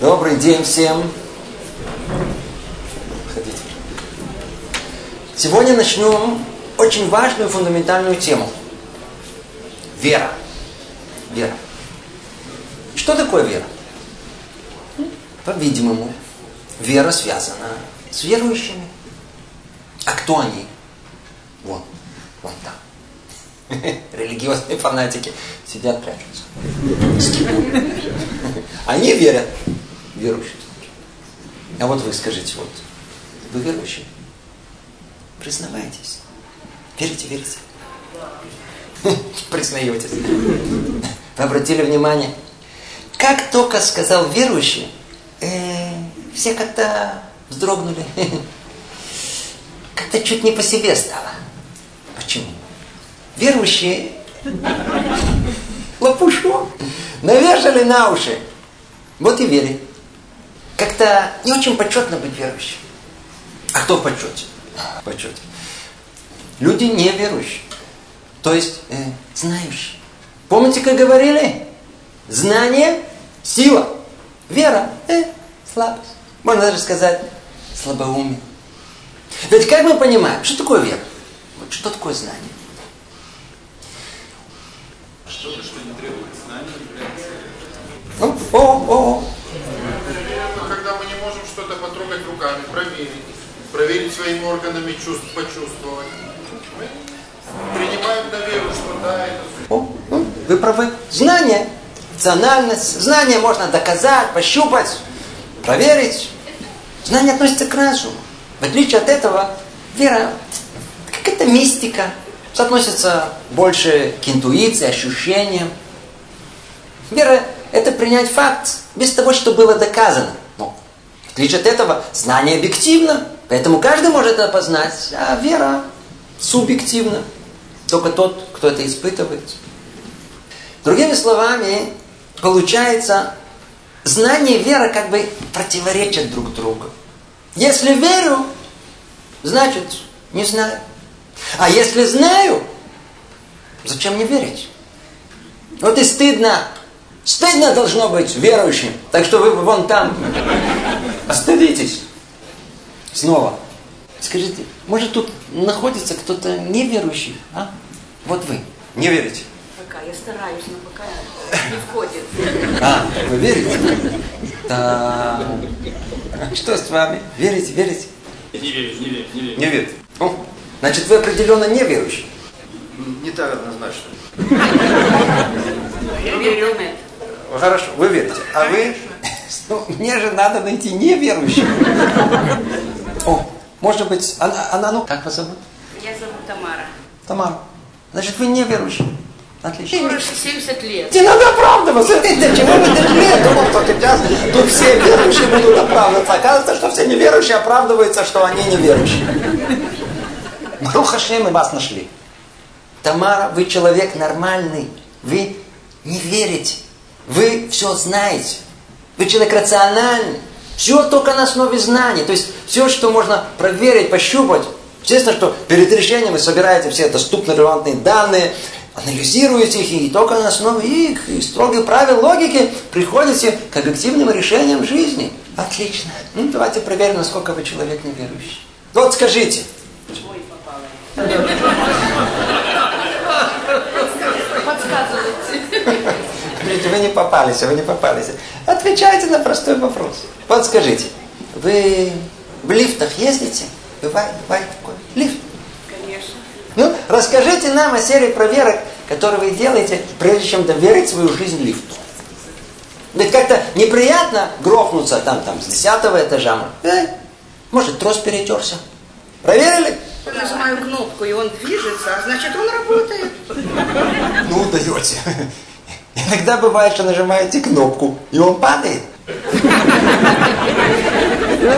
Добрый день всем. Ходите. Сегодня начнем очень важную фундаментальную тему. Вера. Вера. Что такое вера? По-видимому, вера связана с верующими. А кто они? Вон, вон там. Религиозные фанатики сидят, прячутся. Они верят. Верующие. А вот вы скажите, вот, вы верующие? Признавайтесь. Верите, верите? Признаетесь. Вы обратили внимание, как только сказал верующий, э, все как-то вздрогнули. Как-то чуть не по себе стало. Почему? Верующие лопушу навешали на уши. Вот и верят. Как-то не очень почетно быть верующим. А кто в почете? Почете. Люди неверующие. То есть э, знающие. Помните, как говорили? Знание – сила. Вера – э, слабость. Можно даже сказать слабоумие. Ведь как мы понимаем, что такое вера? Вот что такое знание? Что-то, что не требует знания, является... Ну, о, о, о. Когда мы не можем что-то потрогать руками, проверить, проверить своими органами чувств, почувствовать. Мы принимаем на веру, что да, это вы правы. Знание, рациональность. Знание можно доказать, пощупать, проверить. Знание относится к разуму. В отличие от этого, вера какая-то мистика. Относится больше к интуиции, ощущениям. Вера – это принять факт без того, что было доказано. Отличие от этого, знание объективно. Поэтому каждый может это познать, а вера субъективна. Только тот, кто это испытывает. Другими словами, получается, знание и вера как бы противоречат друг другу. Если верю, значит не знаю. А если знаю, зачем мне верить? Вот и стыдно. Стыдно должно быть верующим. Так что вы вон там остыдитесь. Снова. Скажите, может тут находится кто-то неверующий? А? Вот вы. Не верите? Пока я стараюсь, но пока не входит. А, вы верите? Да. Что с вами? Верите, верите? Не верю, не верю, не верю. Не верите. О, значит, вы определенно неверующий. не так однозначно. Я верю в это. Хорошо, вы верите. А вы? Ну, мне же надо найти неверующего. О, может быть, она, она, ну, как вас зовут? Меня зовут Тамара. Тамара. Значит, вы неверующий. Отлично. Мне уже 70 лет. Не надо оправдываться. Ты для чего вы дошли? Я думал, что сейчас тут все верующие будут оправдываться. Оказывается, что все неверующие оправдываются, что они неверующие. Рухашем мы вас нашли. Тамара, вы человек нормальный. Вы не верите. Вы все знаете. Вы человек рациональный. Все только на основе знаний. То есть все, что можно проверить, пощупать. Естественно, что перед решением вы собираете все доступные релевантные данные, анализируете их, и только на основе их и строгих правил логики приходите к объективным решениям жизни. Отлично. Ну, давайте проверим, насколько вы человек неверующий. Вот скажите, Ой, попала. Смотрите, вы не попались, вы не попались. Отвечайте на простой вопрос. Вот скажите, вы в лифтах ездите? Бывает, бывает такое. Лифт. Конечно. Ну, расскажите нам о серии проверок, которые вы делаете, прежде чем доверить свою жизнь лифту. Ведь как-то неприятно грохнуться там, там, с десятого этажа. Э, может, трос перетерся. Проверили? Нажимаю кнопку, и он движется, а значит, он работает. Ну, даете. Иногда бывает, что нажимаете кнопку, и он падает.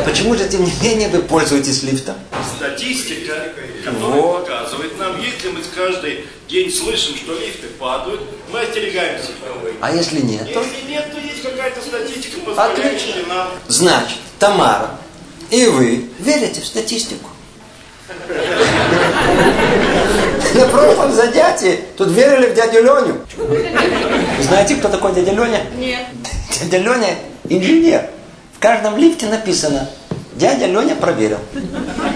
Почему же, тем не менее, вы пользуетесь лифтом? Статистика, которая Вот. показывает нам, если мы каждый день слышим, что лифты падают, мы остерегаемся. А если нет, то... Если нет, то есть какая-то статистика, позволяющая нам... Значит, Тамара и вы верите в статистику. На прошлом занятии тут верили в дядю Леню. Знаете, кто такой дядя Леня? Нет. Дядя Леня инженер. В каждом лифте написано Дядя Леня проверил.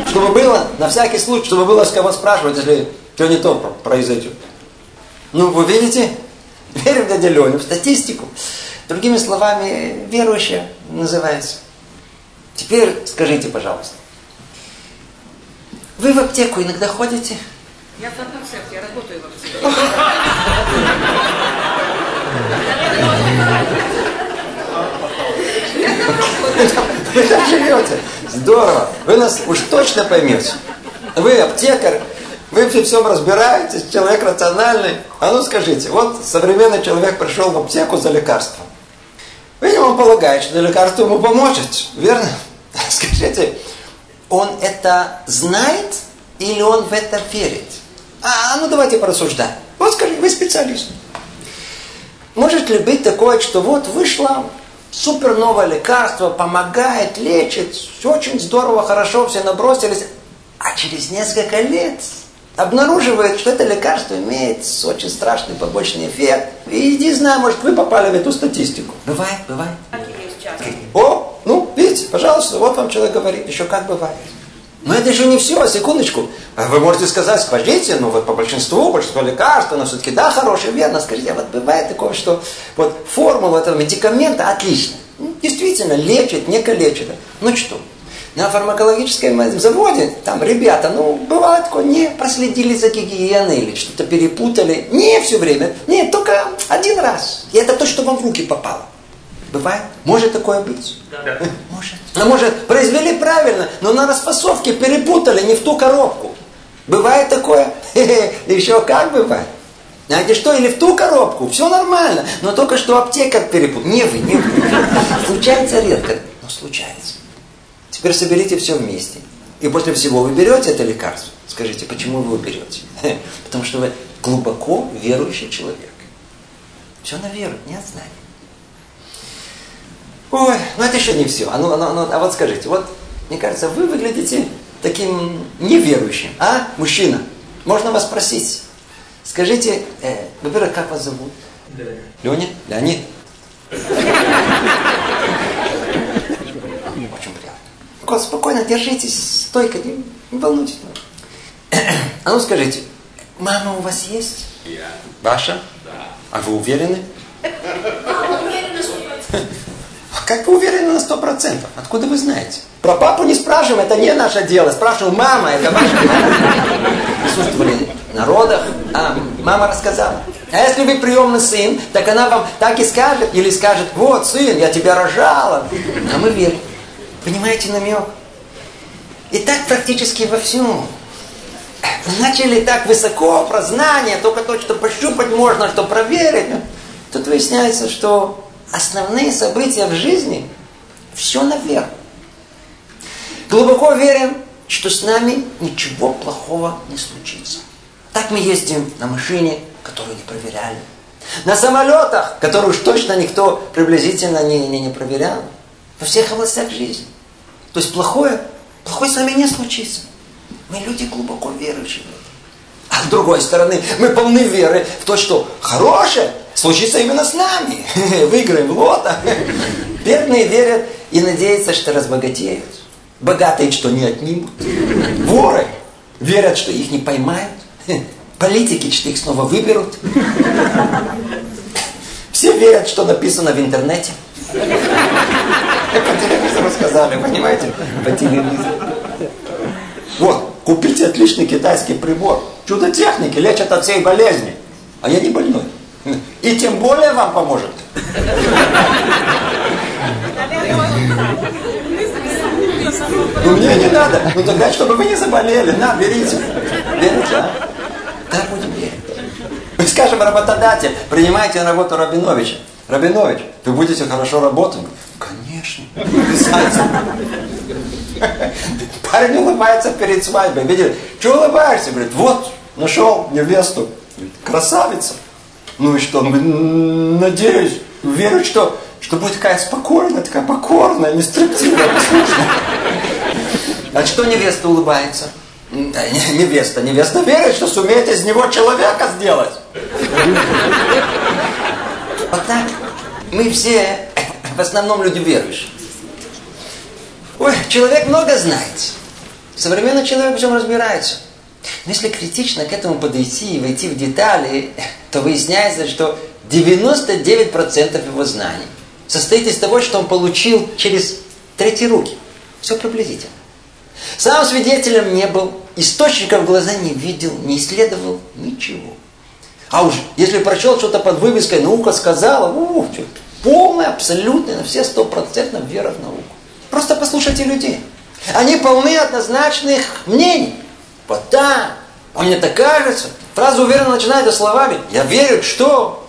Чтобы было, на всякий случай, чтобы было с кого спрашивать, если что не то произойдет. Ну, вы видите, верим дядя Леня в статистику. Другими словами, верующая называется. Теперь скажите, пожалуйста, вы в аптеку иногда ходите? Я фармацевт, я работаю в аптеке. Вы так живете. Здорово. Вы нас уж точно поймете. Вы аптекарь, вы в всем разбираетесь, человек рациональный. А ну скажите, вот современный человек пришел в аптеку за лекарством. Вы ему полагаете, что лекарство ему поможет, верно? Скажите, он это знает или он в это верит? А, ну давайте порассуждаем. Вот скажите, вы специалист. Может ли быть такое, что вот вышло супер новое лекарство, помогает, лечит, все очень здорово, хорошо, все набросились. А через несколько лет обнаруживает, что это лекарство имеет очень страшный побочный эффект. И не знаю, может вы попали в эту статистику. Бывает, бывает. О, ну, видите, пожалуйста, вот вам человек говорит, еще как бывает. Но это еще не все, секундочку. Вы можете сказать, скажите, ну вот по большинству, большинство лекарств, но все-таки да, хорошее, верно. Скажите, а вот бывает такое, что вот формула этого медикамента отличная. Ну, действительно, лечит, не калечит. Ну что, на фармакологическом заводе, там ребята, ну, бывает такое, не проследили за гигиеной или что-то перепутали. Не все время, нет, только один раз. И это то, что вам в руки попало. Бывает? Может такое быть? Да. Может. А может, произвели правильно, но на распасовке перепутали не в ту коробку. Бывает такое? Еще как бывает? Знаете что, или в ту коробку, все нормально, но только что аптекарь перепутал. Не вы, не вы. Случается редко, но случается. Теперь соберите все вместе. И после всего вы берете это лекарство. Скажите, почему вы его берете? Потому что вы глубоко верующий человек. Все на веру, не от знания. Ой, ну это еще не все. А, ну, ну, ну, а вот скажите, вот, мне кажется, вы выглядите таким неверующим. А, мужчина, можно вас спросить? Скажите, э, во-первых, как вас зовут? Леня. Леня? Леонид? Очень приятно. Спокойно держитесь, стойко, не, не волнуйтесь. А ну скажите, мама у вас есть? Я. Ваша? Да. А вы уверены? Как вы уверены на сто процентов? Откуда вы знаете? Про папу не спрашиваем, это не наше дело. Спрашиваем, мама, это ваша мама. Присутствовали на родах, а мама рассказала. А если вы приемный сын, так она вам так и скажет, или скажет, вот, сын, я тебя рожала. А мы верим. Понимаете намек? И так практически во всем. Начали так высоко про знания, только то, что пощупать можно, что проверить. Тут выясняется, что основные события в жизни, все наверх. Глубоко верим, что с нами ничего плохого не случится. Так мы ездим на машине, которую не проверяли. На самолетах, которые уж точно никто приблизительно не, не, не проверял. Во всех областях жизни. То есть плохое, плохое с нами не случится. Мы люди глубоко верующие. А с другой стороны, мы полны веры в то, что хорошее случится именно с нами. Выиграем лото. Бедные верят и надеются, что разбогатеют. Богатые, что не отнимут. Воры верят, что их не поймают. Политики, что их снова выберут. Все верят, что написано в интернете. По телевизору сказали, понимаете? По телевизору. Вот, купите отличный китайский прибор. Чудо техники лечат от всей болезни. А я не больной. И тем более вам поможет. Ну мне не надо. Ну тогда, чтобы вы не заболели, на, берите. Берите, а? Да, будем верить. Мы скажем, работодатель, принимайте на работу Рабиновича. Рабинович, вы будете хорошо работать? Конечно. Парень улыбается перед свадьбой. Видите, что улыбаешься? Говорит, вот, нашел невесту. Красавица. Ну и что? Ну, надеюсь, верю, что, что будет такая спокойная, такая покорная, не строптивая, послушная. А что невеста улыбается? Невеста, невеста верит, что сумеет из него человека сделать. Вот так мы все в основном люди верующие. Ой, человек много знает. Современный человек в чем разбирается. Но если критично к этому подойти и войти в детали, то выясняется, что 99% его знаний состоит из того, что он получил через третьи руки. Все приблизительно. Сам свидетелем не был, источников в глаза не видел, не исследовал ничего. А уж если прочел что-то под вывеской «наука сказала», ух, полная, абсолютная, на все стопроцентно вера в науку. Просто послушайте людей. Они полны однозначных мнений. Вот да, а мне так кажется. Фраза уверенно начинается словами «я верю, что...»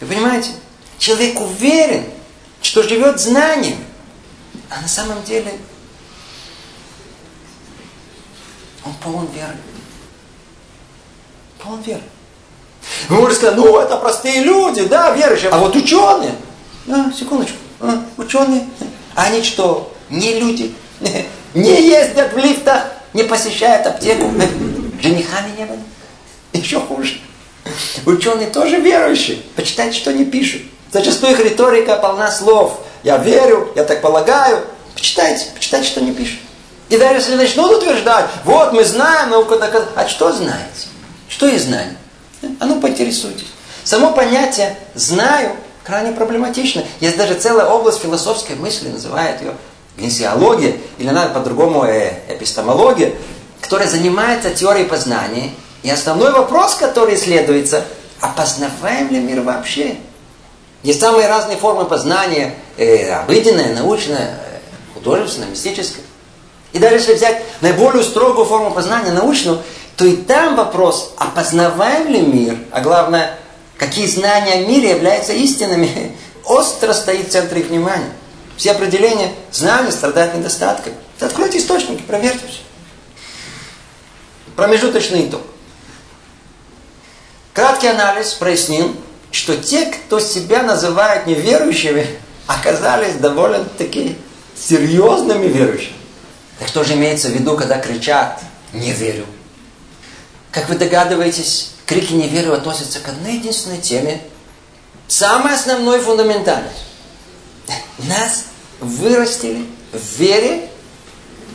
Вы понимаете? Человек уверен, что живет знанием. А на самом деле он полон веры. Полон веры. Вы можете сказать, ну это простые люди, да, верующие. А вот ученые, а, секундочку, а, ученые, они что, не люди? Не ездят в лифтах, не посещают аптеку, женихами не были. Еще хуже. Ученые тоже верующие. Почитайте, что они пишут. Зачастую их риторика полна слов. Я верю, я так полагаю. Почитайте, почитайте, что они пишут. И даже если начнут утверждать, вот мы знаем, наука доказывает. А что знаете? Что есть знание? А ну поинтересуйтесь. Само понятие «знаю» крайне проблематично. Есть даже целая область философской мысли, называют ее гнесиология, или надо по-другому э, эпистемология, которая занимается теорией познания. И основной вопрос, который исследуется, опознаваем ли мир вообще? Есть самые разные формы познания, э, обыденная, научная, э, художественная, мистическая. И даже если взять наиболее строгую форму познания, научную, то и там вопрос, опознаваем ли мир, а главное, какие знания о мире являются истинными, остро стоит в центре их внимания. Все определения знания страдают недостатками. Откройте источники, проверьте все. Промежуточный итог. Краткий анализ прояснил, что те, кто себя называют неверующими, оказались довольно-таки серьезными верующими. Так что же имеется в виду, когда кричат «не верю»? Как вы догадываетесь, крики «не верю» относятся к одной единственной теме, самой основной фундаментальной. Нас вырастили в вере,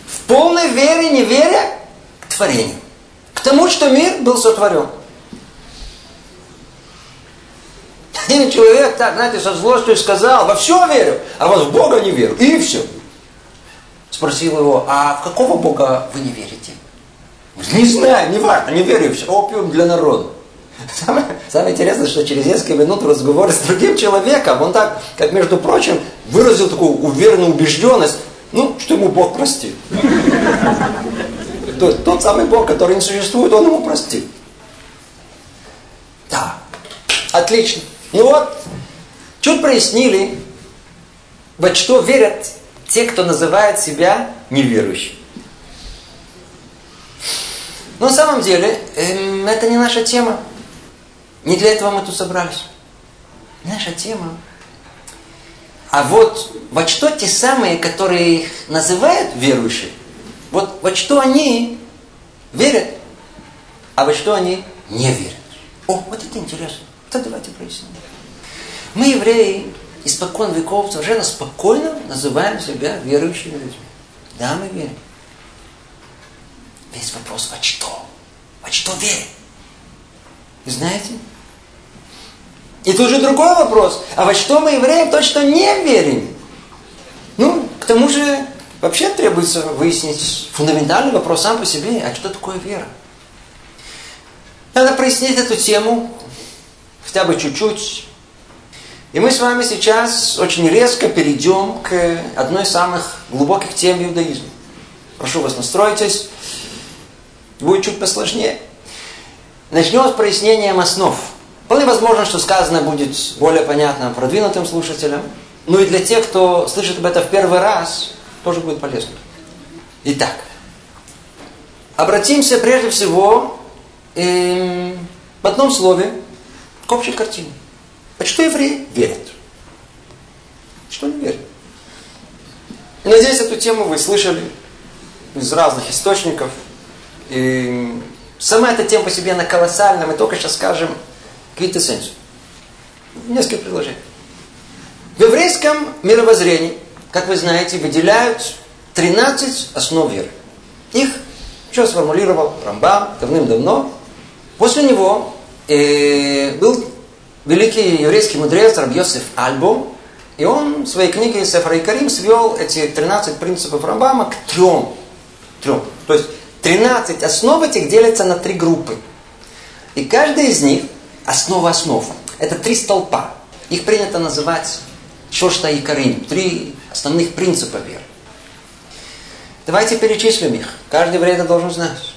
в полной вере, не веря к творению. К тому, что мир был сотворен. Один человек так, знаете, со злостью сказал, во все верю, а вот в Бога не верю. И все. Спросил его, а в какого Бога вы не верите? Не знаю, не важно, не верю, все. Опиум для народа. Самое, самое интересное, что через несколько минут разговора с другим человеком, он так, как между прочим, выразил такую уверенную убежденность, ну, что ему Бог простит. То тот самый Бог, который не существует, он ему простит. Да, отлично. Ну вот, чуть прояснили, во что верят те, кто называет себя неверующим. Но на самом деле, эм, это не наша тема. Не для этого мы тут собрались. Наша тема. А вот во что те самые, которые их называют верующие, вот во что они верят, а во что они не верят. О, вот это интересно. Это давайте проясним. Мы, евреи, испокон веков совершенно спокойно называем себя верующими людьми. Да, мы верим. Весь вопрос, во что? Во что верим? И знаете? И тут же другой вопрос. А во что мы, евреям, точно не верим? Ну, к тому же, вообще требуется выяснить фундаментальный вопрос сам по себе. А что такое вера? Надо прояснить эту тему хотя бы чуть-чуть. И мы с вами сейчас очень резко перейдем к одной из самых глубоких тем иудаизма. Прошу вас, настройтесь. Будет чуть посложнее. Начнем с прояснением основ. Вполне возможно, что сказано будет более понятно продвинутым слушателям. Ну и для тех, кто слышит об этом в первый раз, тоже будет полезно. Итак, обратимся прежде всего эм, в одном слове к общей картине. А что евреи верят? Что они верят? Надеюсь, эту тему вы слышали из разных источников. И сама эта тема по себе, она колоссальна. Мы только сейчас скажем квинтэссенцию. Несколько предложений. В еврейском мировоззрении, как вы знаете, выделяют 13 основ веры. Их что сформулировал Рамбам давным-давно. После него э, был великий еврейский мудрец Рабьосиф Альбо, и он в своей книге Сефра и Карим свел эти 13 принципов Рамбама к трем. трем. То есть 13 основ этих делятся на три группы. И каждая из них основа основ. Это три столпа. Их принято называть Шошта и Карим. Три основных принципа веры. Давайте перечислим их. Каждый еврей это должен знать.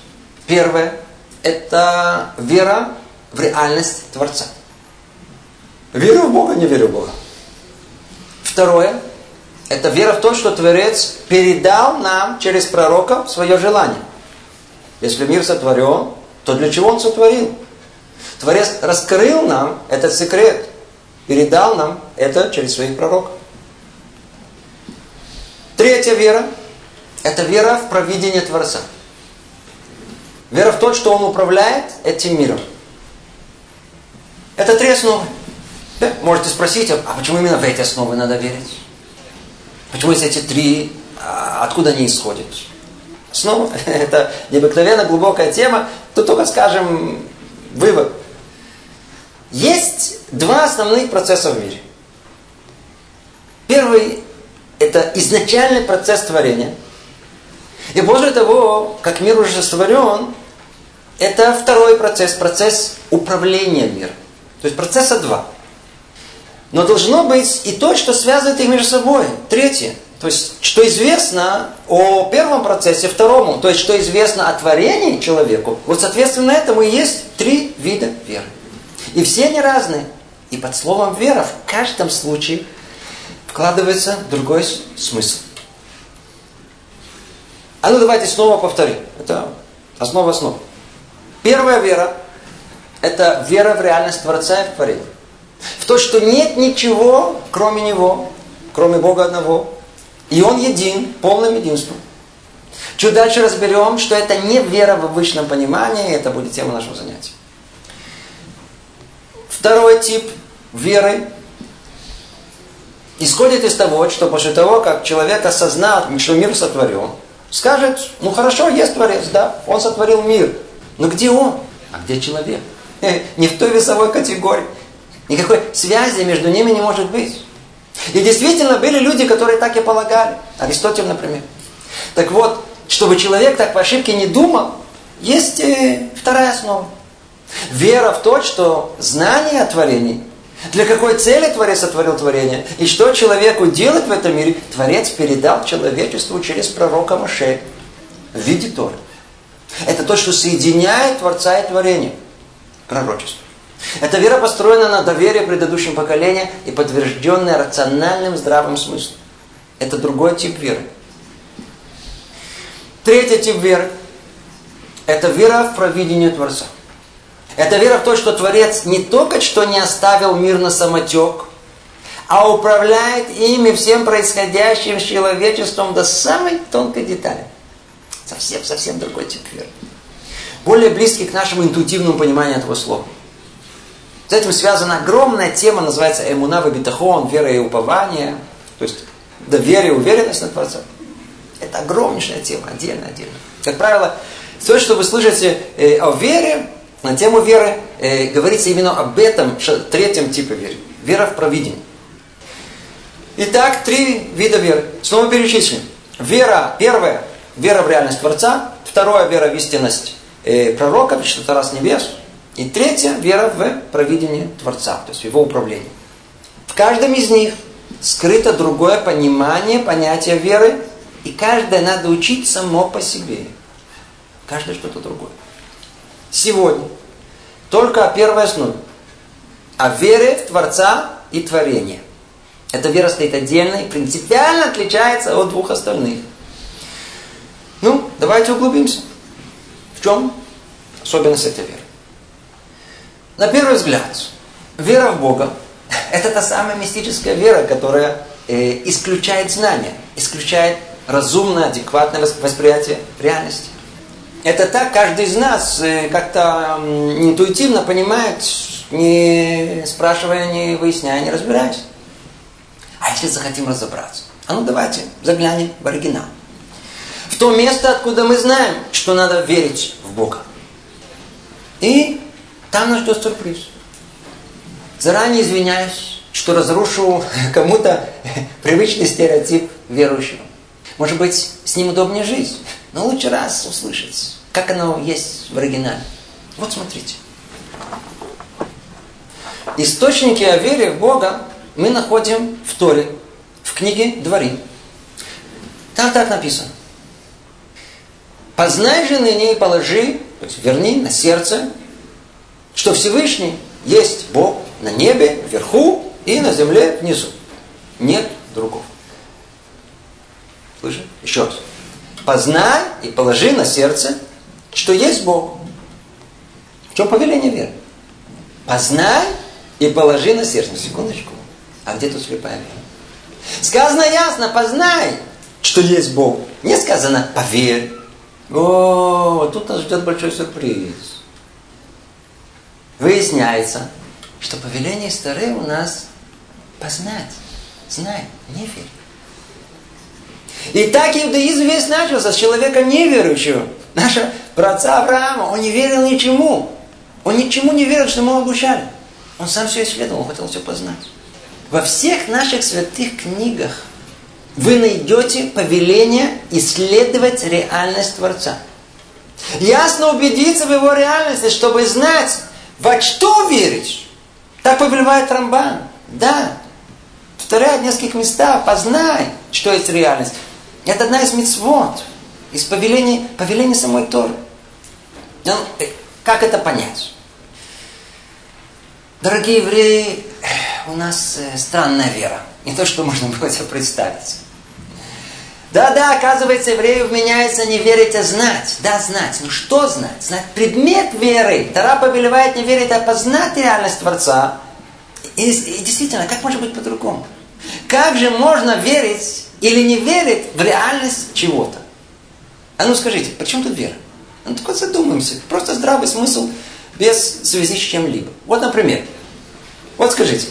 Первое – это вера в реальность Творца. Верю в Бога, не верю в Бога. Второе – это вера в то, что Творец передал нам через пророка свое желание. Если мир сотворен, то для чего он сотворил? Творец раскрыл нам этот секрет, передал нам это через своих пророков. Третья вера это вера в провидение Творца. Вера в то, что Он управляет этим миром. Это три основы. Да? Можете спросить, а почему именно в эти основы надо верить? Почему есть эти три, а откуда они исходят? Снова, это необыкновенно глубокая тема. Тут только скажем вывод. Есть два основных процесса в мире. Первый – это изначальный процесс творения – и более того, как мир уже сотворен, это второй процесс, процесс управления миром. То есть процесса два. Но должно быть и то, что связывает их между собой. Третье. То есть, что известно о первом процессе, второму. То есть, что известно о творении человеку. Вот, соответственно, этому и есть три вида веры. И все они разные. И под словом вера в каждом случае вкладывается другой смысл. А ну давайте снова повторим. Это основа основ. Первая вера – это вера в реальность Творца и в творение. В то, что нет ничего, кроме Него, кроме Бога одного. И Он един, полным единством. Чуть дальше разберем, что это не вера в обычном понимании, это будет тема нашего занятия. Второй тип веры исходит из того, что после того, как человек осознал, что мир сотворен, Скажет, ну хорошо, есть Творец, да, он сотворил мир. Но где он? А где человек? Не в той весовой категории. Никакой связи между ними не может быть. И действительно были люди, которые так и полагали. Аристотель, например. Так вот, чтобы человек так по ошибке не думал, есть э, вторая основа. Вера в то, что знание о творении для какой цели Творец сотворил творение? И что человеку делать в этом мире? Творец передал человечеству через пророка Моше в виде Торы. Это то, что соединяет Творца и творение. Пророчество. Эта вера построена на доверии предыдущим поколениям и подтвержденная рациональным здравым смыслом. Это другой тип веры. Третий тип веры – это вера в провидение Творца. Это вера в то, что Творец не только что не оставил мир на самотек, а управляет ими всем происходящим с человечеством до самой тонкой детали. Совсем, совсем другой тип веры. Более близкий к нашему интуитивному пониманию этого слова. С этим связана огромная тема, называется эмуна битахон, вера и упование. То есть доверие, уверенность на Творца. Это огромнейшая тема, отдельно, отдельно. Как правило, то, что вы слышите э, о вере, на тему веры э, говорится именно об этом третьем типе веры. Вера в провидение. Итак, три вида веры. Снова перечислим. Вера, первая, вера в реальность Творца. Второе, вера в истинность э, пророка, что-то раз небес. И третье, вера в провидение Творца, то есть в его управление. В каждом из них скрыто другое понимание понятия веры, и каждое надо учить само по себе. Каждое что-то другое сегодня только о первой основе. О вере в Творца и творение. Эта вера стоит отдельно и принципиально отличается от двух остальных. Ну, давайте углубимся. В чем особенность этой веры? На первый взгляд, вера в Бога – это та самая мистическая вера, которая э, исключает знания, исключает разумное, адекватное восприятие реальности. Это так каждый из нас э, как-то интуитивно понимает, не спрашивая, не выясняя, не разбираясь. А если захотим разобраться? А ну давайте заглянем в оригинал. В то место, откуда мы знаем, что надо верить в Бога. И там нас ждет сюрприз. Заранее извиняюсь, что разрушу кому-то привычный стереотип верующего. Может быть, с ним удобнее жить, но лучше раз услышать, как оно есть в оригинале. Вот смотрите. Источники о вере в Бога мы находим в Торе, в книге Дворим. Там так написано. Познай же ныне и положи, то есть верни на сердце, что Всевышний есть Бог на небе, вверху и на земле внизу. Нет другого. Слышишь? Еще раз. Познай и положи на сердце, что есть Бог. В чем повеление веры? Познай и положи на сердце. Секундочку. А где тут слепая вера? Сказано ясно, познай, что есть Бог. Не сказано поверь. О, тут нас ждет большой сюрприз. Выясняется, что повеление стары у нас познать, знай, не верь. И так иудаизм весь начался с человека неверующего. Наша праца Авраама, он не верил ничему. Он ничему не верил, что ему обучали. Он сам все исследовал, хотел все познать. Во всех наших святых книгах вы найдете повеление исследовать реальность Творца. Ясно убедиться в его реальности, чтобы знать, во что верить. Так повелевает Рамбан. Да. Повторяет в нескольких местах. Познай, что есть реальность. Это одна из мецвод, из повелений, повелений самой Торы. Э, как это понять? Дорогие евреи, у нас э, странная вера. Не то, что можно было себе представить. Да-да, оказывается, еврею вменяется не верить, а знать. Да, знать. Ну что знать? Знать предмет веры. Тара повелевает не верить, а познать реальность Творца. И, и действительно, как может быть по-другому? Как же можно верить или не верить в реальность чего-то? А ну скажите, почему тут вера? Ну только задумаемся. Просто здравый смысл без связи с чем-либо. Вот, например, вот скажите,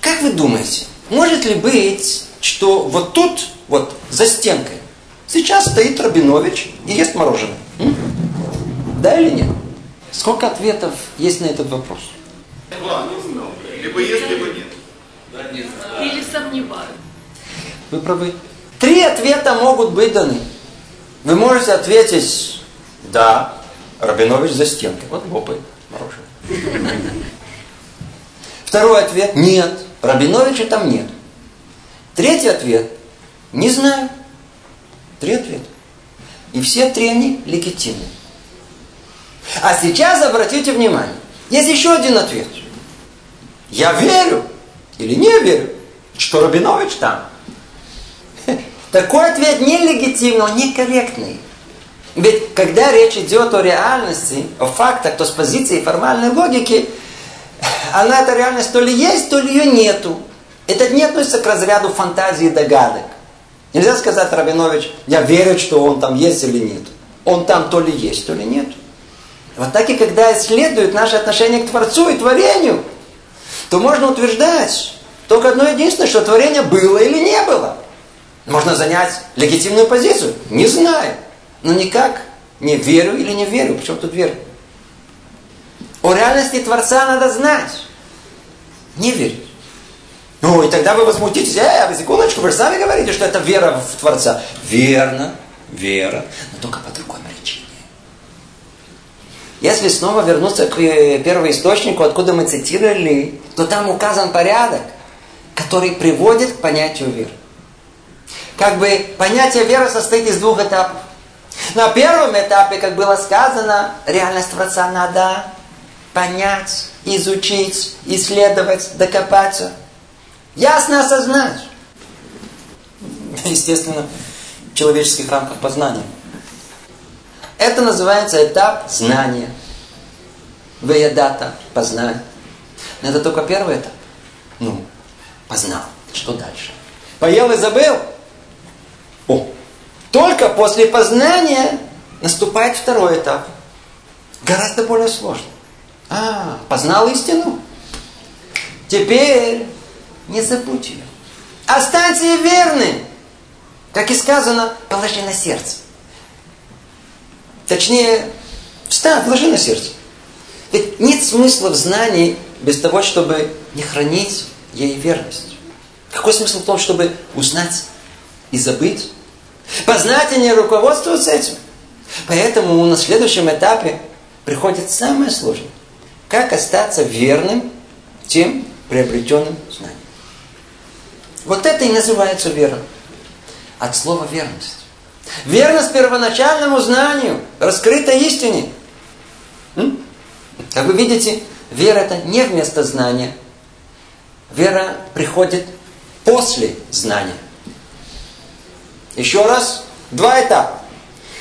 как вы думаете, может ли быть что вот тут, вот за стенкой, сейчас стоит Рабинович и ест мороженое. М? Да или нет? Сколько ответов есть на этот вопрос? Два. Либо есть, либо нет. Или сомневаюсь. Вы правы. Три ответа могут быть даны. Вы можете ответить «Да, Рабинович за стенкой». Вот лопает мороженое. Второй ответ – нет, Рабиновича там нет. Третий ответ – не знаю. Три ответа. И все три они легитимны. А сейчас обратите внимание, есть еще один ответ. Я верю или не верю, что Рабинович там. Такой ответ нелегитимный, он некорректный. Ведь когда речь идет о реальности, о фактах, то с позиции формальной логики, она эта реальность то ли есть, то ли ее нету. Это не относится к разряду фантазии и догадок. Нельзя сказать, Рабинович, я верю, что он там есть или нет. Он там то ли есть, то ли нет. Вот так и когда исследуют наше отношение к Творцу и творению, то можно утверждать только одно единственное, что творение было или не было. Можно занять легитимную позицию. Не знаю. Но никак не верю или не верю. Почему тут верю? О реальности Творца надо знать. Не верить. Ну, и тогда вы возмутитесь, э, секундочку, вы же сами говорите, что это вера в Творца. Верно, вера, но только по другой причине. Если снова вернуться к э, первоисточнику, откуда мы цитировали, то там указан порядок, который приводит к понятию веры. Как бы понятие веры состоит из двух этапов. На первом этапе, как было сказано, реальность Творца надо понять, изучить, исследовать, докопаться – Ясно осознать. Естественно, в человеческих рамках познания. Это называется этап знания. Веядата, познать. Но это только первый этап. Ну, познал. Что дальше? Поел и забыл? О, только после познания наступает второй этап. Гораздо более сложный. А, познал истину? Теперь не забудь ее. Останься верным. Как и сказано, положи на сердце. Точнее, встань, положи на сердце. Ведь нет смысла в знании без того, чтобы не хранить ей верность. Какой смысл в том, чтобы узнать и забыть? Познать и не руководствоваться этим. Поэтому на следующем этапе приходит самое сложное. Как остаться верным тем приобретенным знанием. Вот это и называется вера. От слова верность. Верность первоначальному знанию, раскрытой истине. Как вы видите, вера это не вместо знания. Вера приходит после знания. Еще раз, два этапа.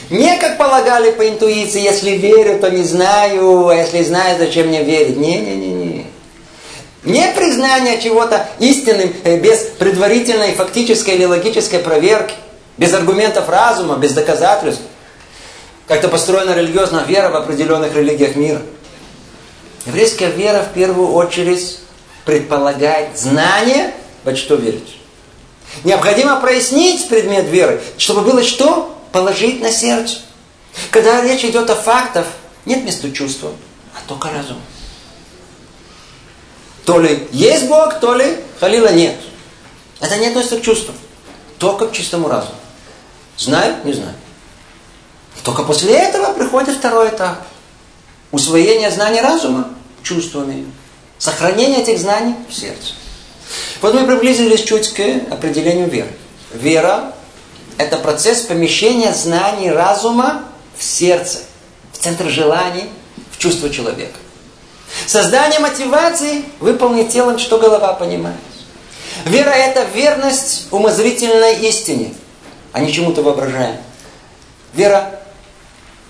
Не как полагали по интуиции, если верю, то не знаю, а если знаю, зачем мне верить. Не-не-не-не. Не признание чего-то истинным э, без предварительной фактической или логической проверки, без аргументов разума, без доказательств. Как-то построена религиозная вера в определенных религиях мира. Еврейская вера в первую очередь предполагает знание, во что верить. Необходимо прояснить предмет веры, чтобы было что? Положить на сердце. Когда речь идет о фактах, нет места чувства, а только разум. То ли есть Бог, то ли халила нет. Это не относится к чувствам. Только к чистому разуму. Знаю, не знаю. Только после этого приходит второй этап. Усвоение знаний разума чувствами. Сохранение этих знаний в сердце. Вот мы приблизились чуть к определению веры. Вера – это процесс помещения знаний разума в сердце, в центр желаний, в чувство человека. Создание мотивации выполнить телом, что голова понимает. Вера – это верность умозрительной истине, а не чему-то воображаем. Вера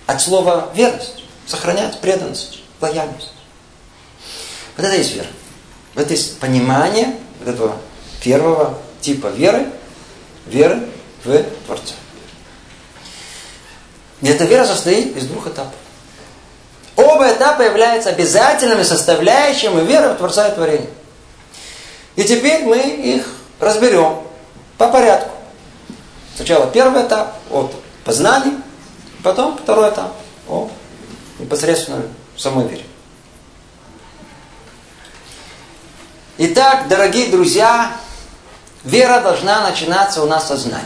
от слова верность, сохранять преданность, лояльность. Вот это есть вера. Вот это есть понимание вот этого первого типа веры, веры в Творца. И эта вера состоит из двух этапов. Оба этапа являются обязательными составляющими веры в Творца и Творения. И теперь мы их разберем по порядку. Сначала первый этап от познания, потом второй этап о непосредственно самой вере. Итак, дорогие друзья, вера должна начинаться у нас со знаний.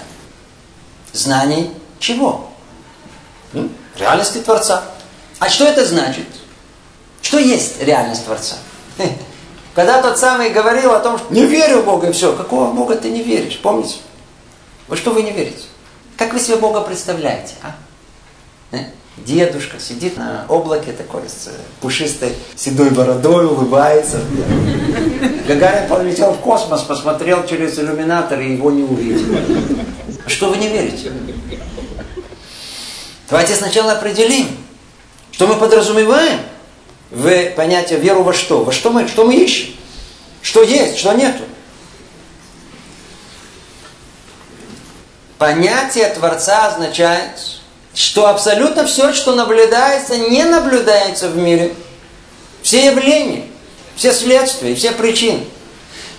Знаний чего? Реальности Творца. А что это значит? Что есть реальность Творца? Когда тот самый говорил о том, что не верю в Бога и все. Какого Бога ты не веришь? Помните? Вот что вы не верите? Как вы себе Бога представляете? А? Э? Дедушка сидит на облаке такой с пушистой седой бородой, улыбается. Гагарин полетел в космос, посмотрел через иллюминатор и его не увидел. Что вы не верите? Давайте сначала определим, что мы подразумеваем в понятие веру во что. Во что мы, что мы ищем? Что есть, что нету? Понятие Творца означает что абсолютно все, что наблюдается, не наблюдается в мире. Все явления, все следствия, все причины.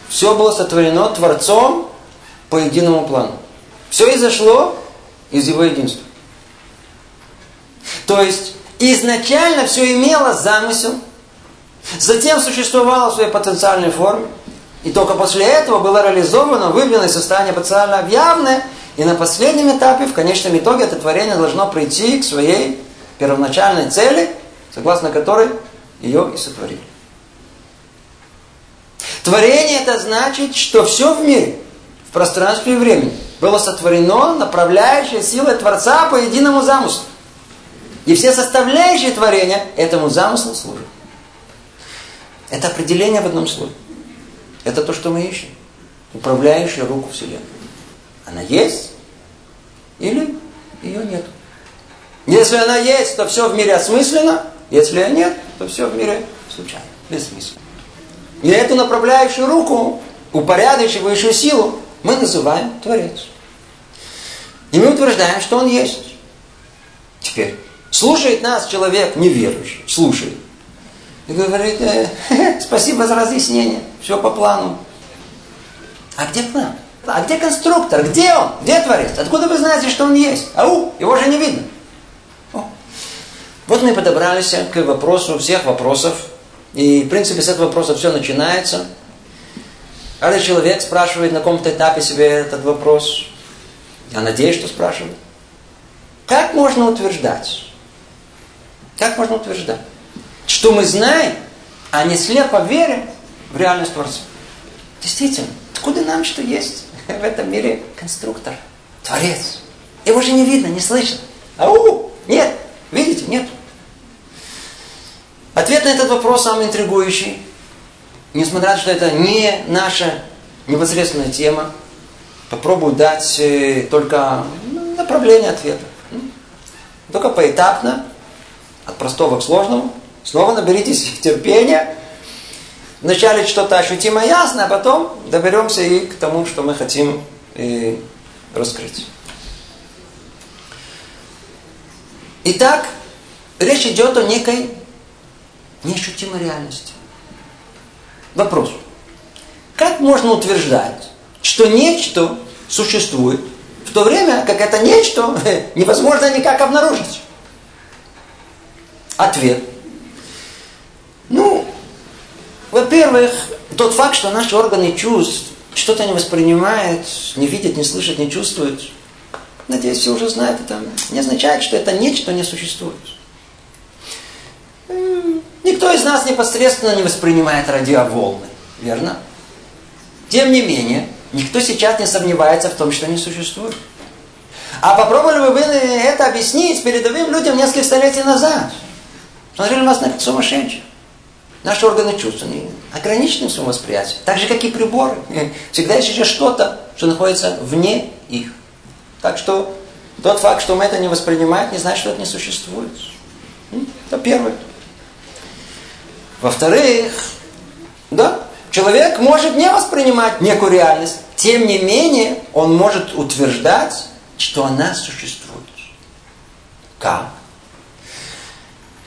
Все было сотворено Творцом по единому плану. Все изошло из его единства. То есть изначально все имело замысел, затем существовало в своей потенциальной форме, и только после этого было реализовано, выведено из состояния потенциально объявленное и на последнем этапе, в конечном итоге, это творение должно прийти к своей первоначальной цели, согласно которой ее и сотворили. Творение это значит, что все в мире, в пространстве и времени, было сотворено направляющей силой Творца по единому замыслу. И все составляющие творения этому замыслу служат. Это определение в одном слове. Это то, что мы ищем. Управляющая руку Вселенной. Она есть или ее нет. Если она есть, то все в мире осмысленно. Если ее нет, то все в мире случайно, бессмысленно. И эту направляющую руку, упорядочивающую силу, мы называем Творец. И мы утверждаем, что Он есть. Теперь, слушает нас человек неверующий, слушает. И говорит, э, спасибо за разъяснение, все по плану. А где план? А где конструктор? Где он? Где Творец? Откуда вы знаете, что он есть? Ау, его же не видно. О. Вот мы подобрались к вопросу всех вопросов. И, в принципе, с этого вопроса все начинается. Каждый человек спрашивает на каком-то этапе себе этот вопрос. Я надеюсь, что спрашивает. Как можно утверждать? Как можно утверждать? Что мы знаем, а не слепо верим в реальность Творца. Действительно, откуда нам что есть в этом мире конструктор, Творец? Его же не видно, не слышно. Ау! Нет, видите, нет. Ответ на этот вопрос самый интригующий. Несмотря на то, что это не наша непосредственная тема, попробую дать э, только направление ответа. Только поэтапно, от простого к сложному. Снова наберитесь терпения. Вначале что-то ощутимо ясно, а потом доберемся и к тому, что мы хотим и э, раскрыть. Итак, речь идет о некой неощутимой реальности. Вопрос. Как можно утверждать, что нечто существует, в то время как это нечто невозможно никак обнаружить? Ответ. Ну, во-первых, тот факт, что наши органы чувств что-то не воспринимают, не видят, не слышат, не чувствуют, надеюсь, все уже знают, это не означает, что это нечто не существует. Никто из нас непосредственно не воспринимает радиоволны, верно? Тем не менее, никто сейчас не сомневается в том, что они существуют. А попробовали бы вы это объяснить передовым людям несколько столетий назад? Нас на сумасшедших. Наши органы чувств, они ограничены в своем восприятии. Так же, как и приборы. Всегда есть еще что-то, что находится вне их. Так что тот факт, что мы это не воспринимаем, не значит, что это не существует. Это первое. Во-вторых, да, человек может не воспринимать некую реальность, тем не менее он может утверждать, что она существует. Как?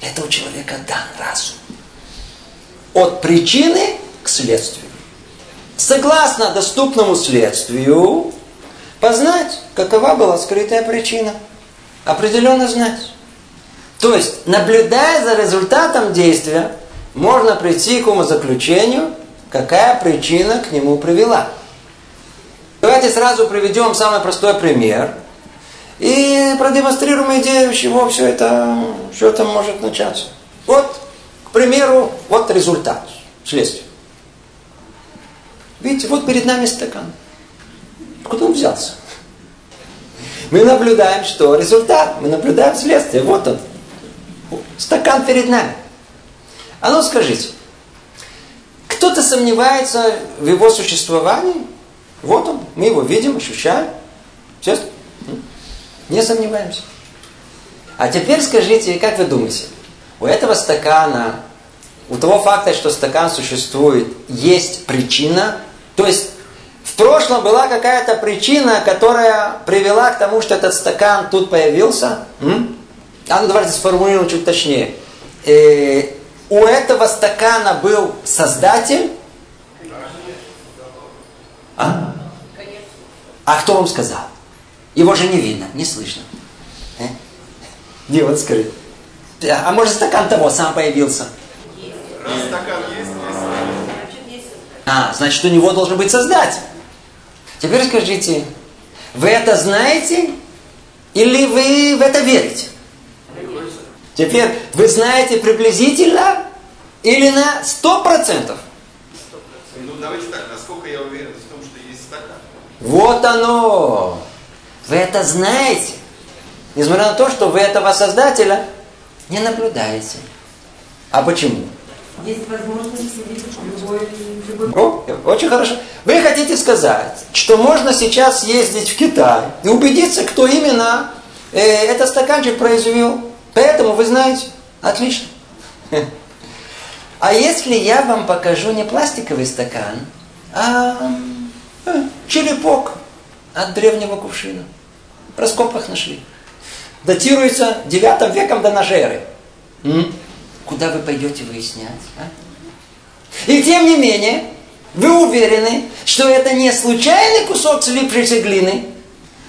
Этого человека дан разум. От причины к следствию. Согласно доступному следствию, познать, какова была скрытая причина. Определенно знать. То есть, наблюдая за результатом действия, можно прийти к умозаключению, какая причина к нему привела. Давайте сразу приведем самый простой пример и продемонстрируем идею, чего все это, что это может начаться. Вот, к примеру, вот результат, следствие. Видите, вот перед нами стакан. Откуда он взялся? Мы наблюдаем что? Результат. Мы наблюдаем следствие. Вот он. Стакан перед нами. А ну скажите, кто-то сомневается в его существовании? Вот он, мы его видим, ощущаем. Честно? Не сомневаемся. А теперь скажите, как вы думаете, у этого стакана, у того факта, что стакан существует, есть причина? То есть в прошлом была какая-то причина, которая привела к тому, что этот стакан тут появился? М? А ну давайте сформулируем чуть точнее. Э, у этого стакана был создатель? А? А кто вам сказал? Его же не видно, не слышно. Э? Не, вот скажи. А может стакан того сам появился? Раз стакан есть, есть. А, значит у него должен быть создатель. Теперь скажите, вы это знаете или вы в это верите? Теперь вы знаете приблизительно или на сто процентов? Ну давайте так, насколько я уверен в том, что есть стакан. Вот оно. Вы это знаете. Несмотря на то, что вы этого создателя не наблюдаете. А почему? Есть возможность любой, любой... О, очень хорошо. Вы хотите сказать, что можно сейчас ездить в Китай и убедиться, кто именно э, этот стаканчик произвел. Поэтому вы знаете. Отлично. А если я вам покажу не пластиковый стакан, а э, черепок от древнего кувшина. В раскопках нашли. Датируется 9 веком до нашей эры. М? Куда вы пойдете выяснять? А? И тем не менее, Вы уверены, что это не случайный кусок слипшейся глины,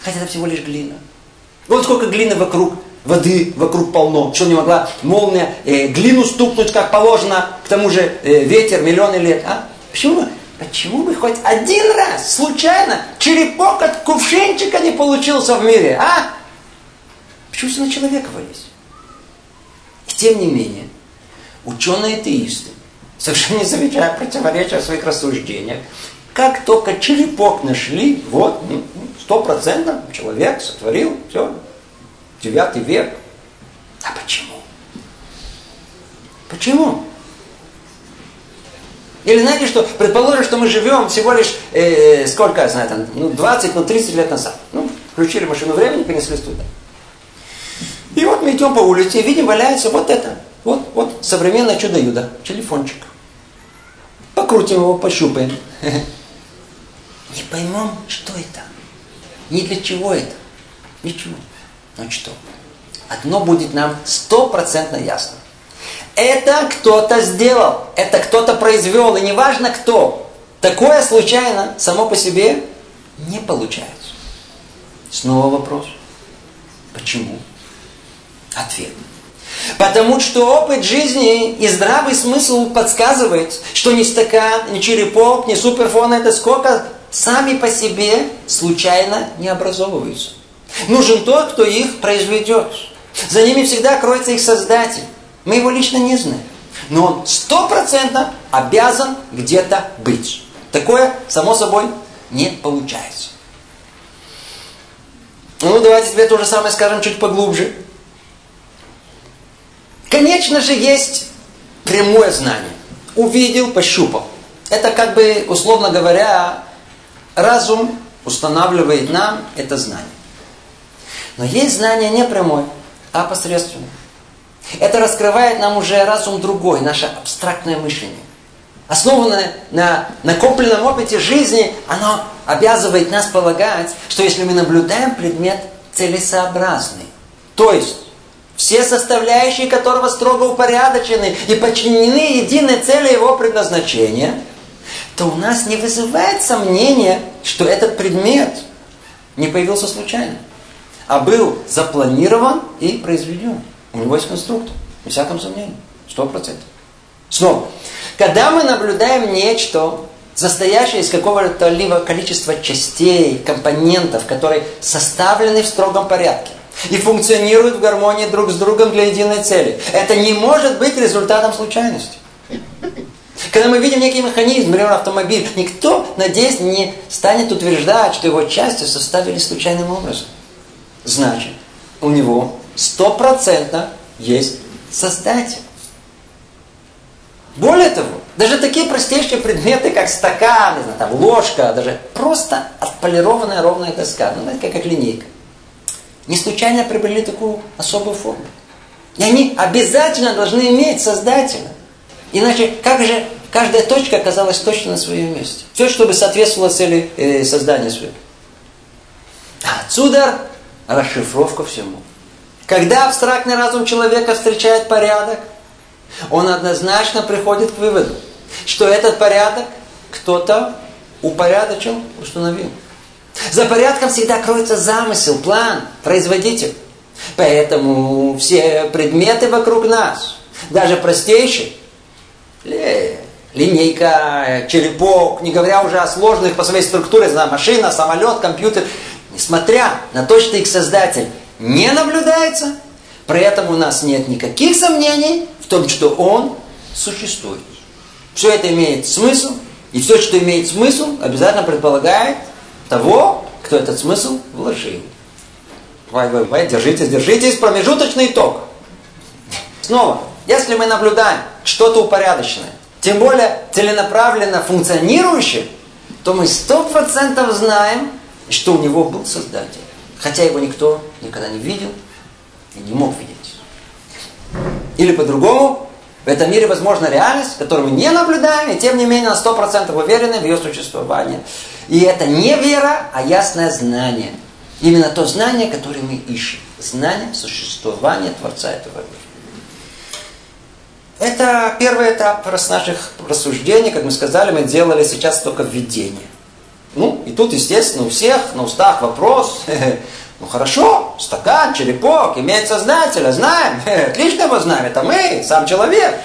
хотя это всего лишь глина. Вот сколько глины вокруг, воды вокруг полно, что не могла молния э, глину стукнуть как положено, к тому же э, ветер миллионы лет. А? Почему? Почему бы хоть один раз случайно черепок от кувшинчика не получился в мире, а? Почему все на человека вались? И тем не менее, ученые-атеисты, совершенно не замечая противоречия в своих рассуждениях, как только черепок нашли, вот, ну, стопроцентно человек сотворил, все, девятый век. А почему? Почему? Или знаете что, предположим, что мы живем всего лишь, э, сколько, я знаю, там, ну, 20, ну, 30 лет назад. Ну, включили машину времени, перенеслись туда. И вот мы идем по улице и видим, валяется вот это. Вот, вот, современное чудо-юдо, телефончик. Покрутим его, пощупаем. Не поймем, что это. Ни для чего это. Ничего. Ну что? Одно будет нам стопроцентно ясно. Это кто-то сделал, это кто-то произвел, и неважно кто. Такое случайно само по себе не получается. Снова вопрос. Почему? Ответ. Потому что опыт жизни и здравый смысл подсказывает, что ни стакан, ни черепок, ни суперфон это сколько сами по себе случайно не образовываются. Нужен тот, кто их произведет. За ними всегда кроется их создатель. Мы его лично не знаем. Но он стопроцентно обязан где-то быть. Такое, само собой, не получается. Ну, давайте теперь то же самое скажем чуть поглубже. Конечно же, есть прямое знание. Увидел, пощупал. Это как бы, условно говоря, разум устанавливает нам это знание. Но есть знание не прямое, а посредственное. Это раскрывает нам уже разум другой, наше абстрактное мышление. Основанное на накопленном опыте жизни, оно обязывает нас полагать, что если мы наблюдаем предмет целесообразный, то есть все составляющие которого строго упорядочены и подчинены единой цели его предназначения, то у нас не вызывает сомнения, что этот предмет не появился случайно, а был запланирован и произведен. У него есть конструктор, без всяком сомнении, сто процентов. Снова, когда мы наблюдаем нечто, состоящее из какого-то либо количества частей, компонентов, которые составлены в строгом порядке, и функционируют в гармонии друг с другом для единой цели. Это не может быть результатом случайности. Когда мы видим некий механизм, например, автомобиль, никто, надеюсь, не станет утверждать, что его части составили случайным образом. Значит, у него стопроцентно есть создатель. Более того, даже такие простейшие предметы, как стакан, знаю, там, ложка, даже просто отполированная ровная доска, ну, знаете, как линейка не случайно приобрели такую особую форму. И они обязательно должны иметь создателя. Иначе как же каждая точка оказалась точно на своем месте? Все, чтобы соответствовало цели э, создания своего. Отсюда расшифровка всему. Когда абстрактный разум человека встречает порядок, он однозначно приходит к выводу, что этот порядок кто-то упорядочил, установил. За порядком всегда кроется замысел, план, производитель. Поэтому все предметы вокруг нас, даже простейшие, линейка, черепок, не говоря уже о сложных по своей структуре, машина, самолет, компьютер, несмотря на то, что их создатель не наблюдается, при этом у нас нет никаких сомнений в том, что он существует. Все это имеет смысл, и все, что имеет смысл, обязательно предполагает того, кто этот смысл вложил. Вай, вай, вай, держитесь, держитесь, промежуточный итог. Снова, если мы наблюдаем что-то упорядоченное, тем более целенаправленно функционирующее, то мы сто процентов знаем, что у него был Создатель. Хотя его никто никогда не видел и не мог видеть. Или по-другому, в этом мире возможна реальность, которую мы не наблюдаем, и тем не менее на сто процентов уверены в ее существовании. И это не вера, а ясное знание. Именно то знание, которое мы ищем. Знание существования Творца этого мира. Это первый этап наших рассуждений, как мы сказали, мы делали сейчас только введение. Ну, и тут, естественно, у всех на устах вопрос, ну хорошо, стакан, черепок, имеет создателя, знаем, отлично его знаем, это мы, сам человек.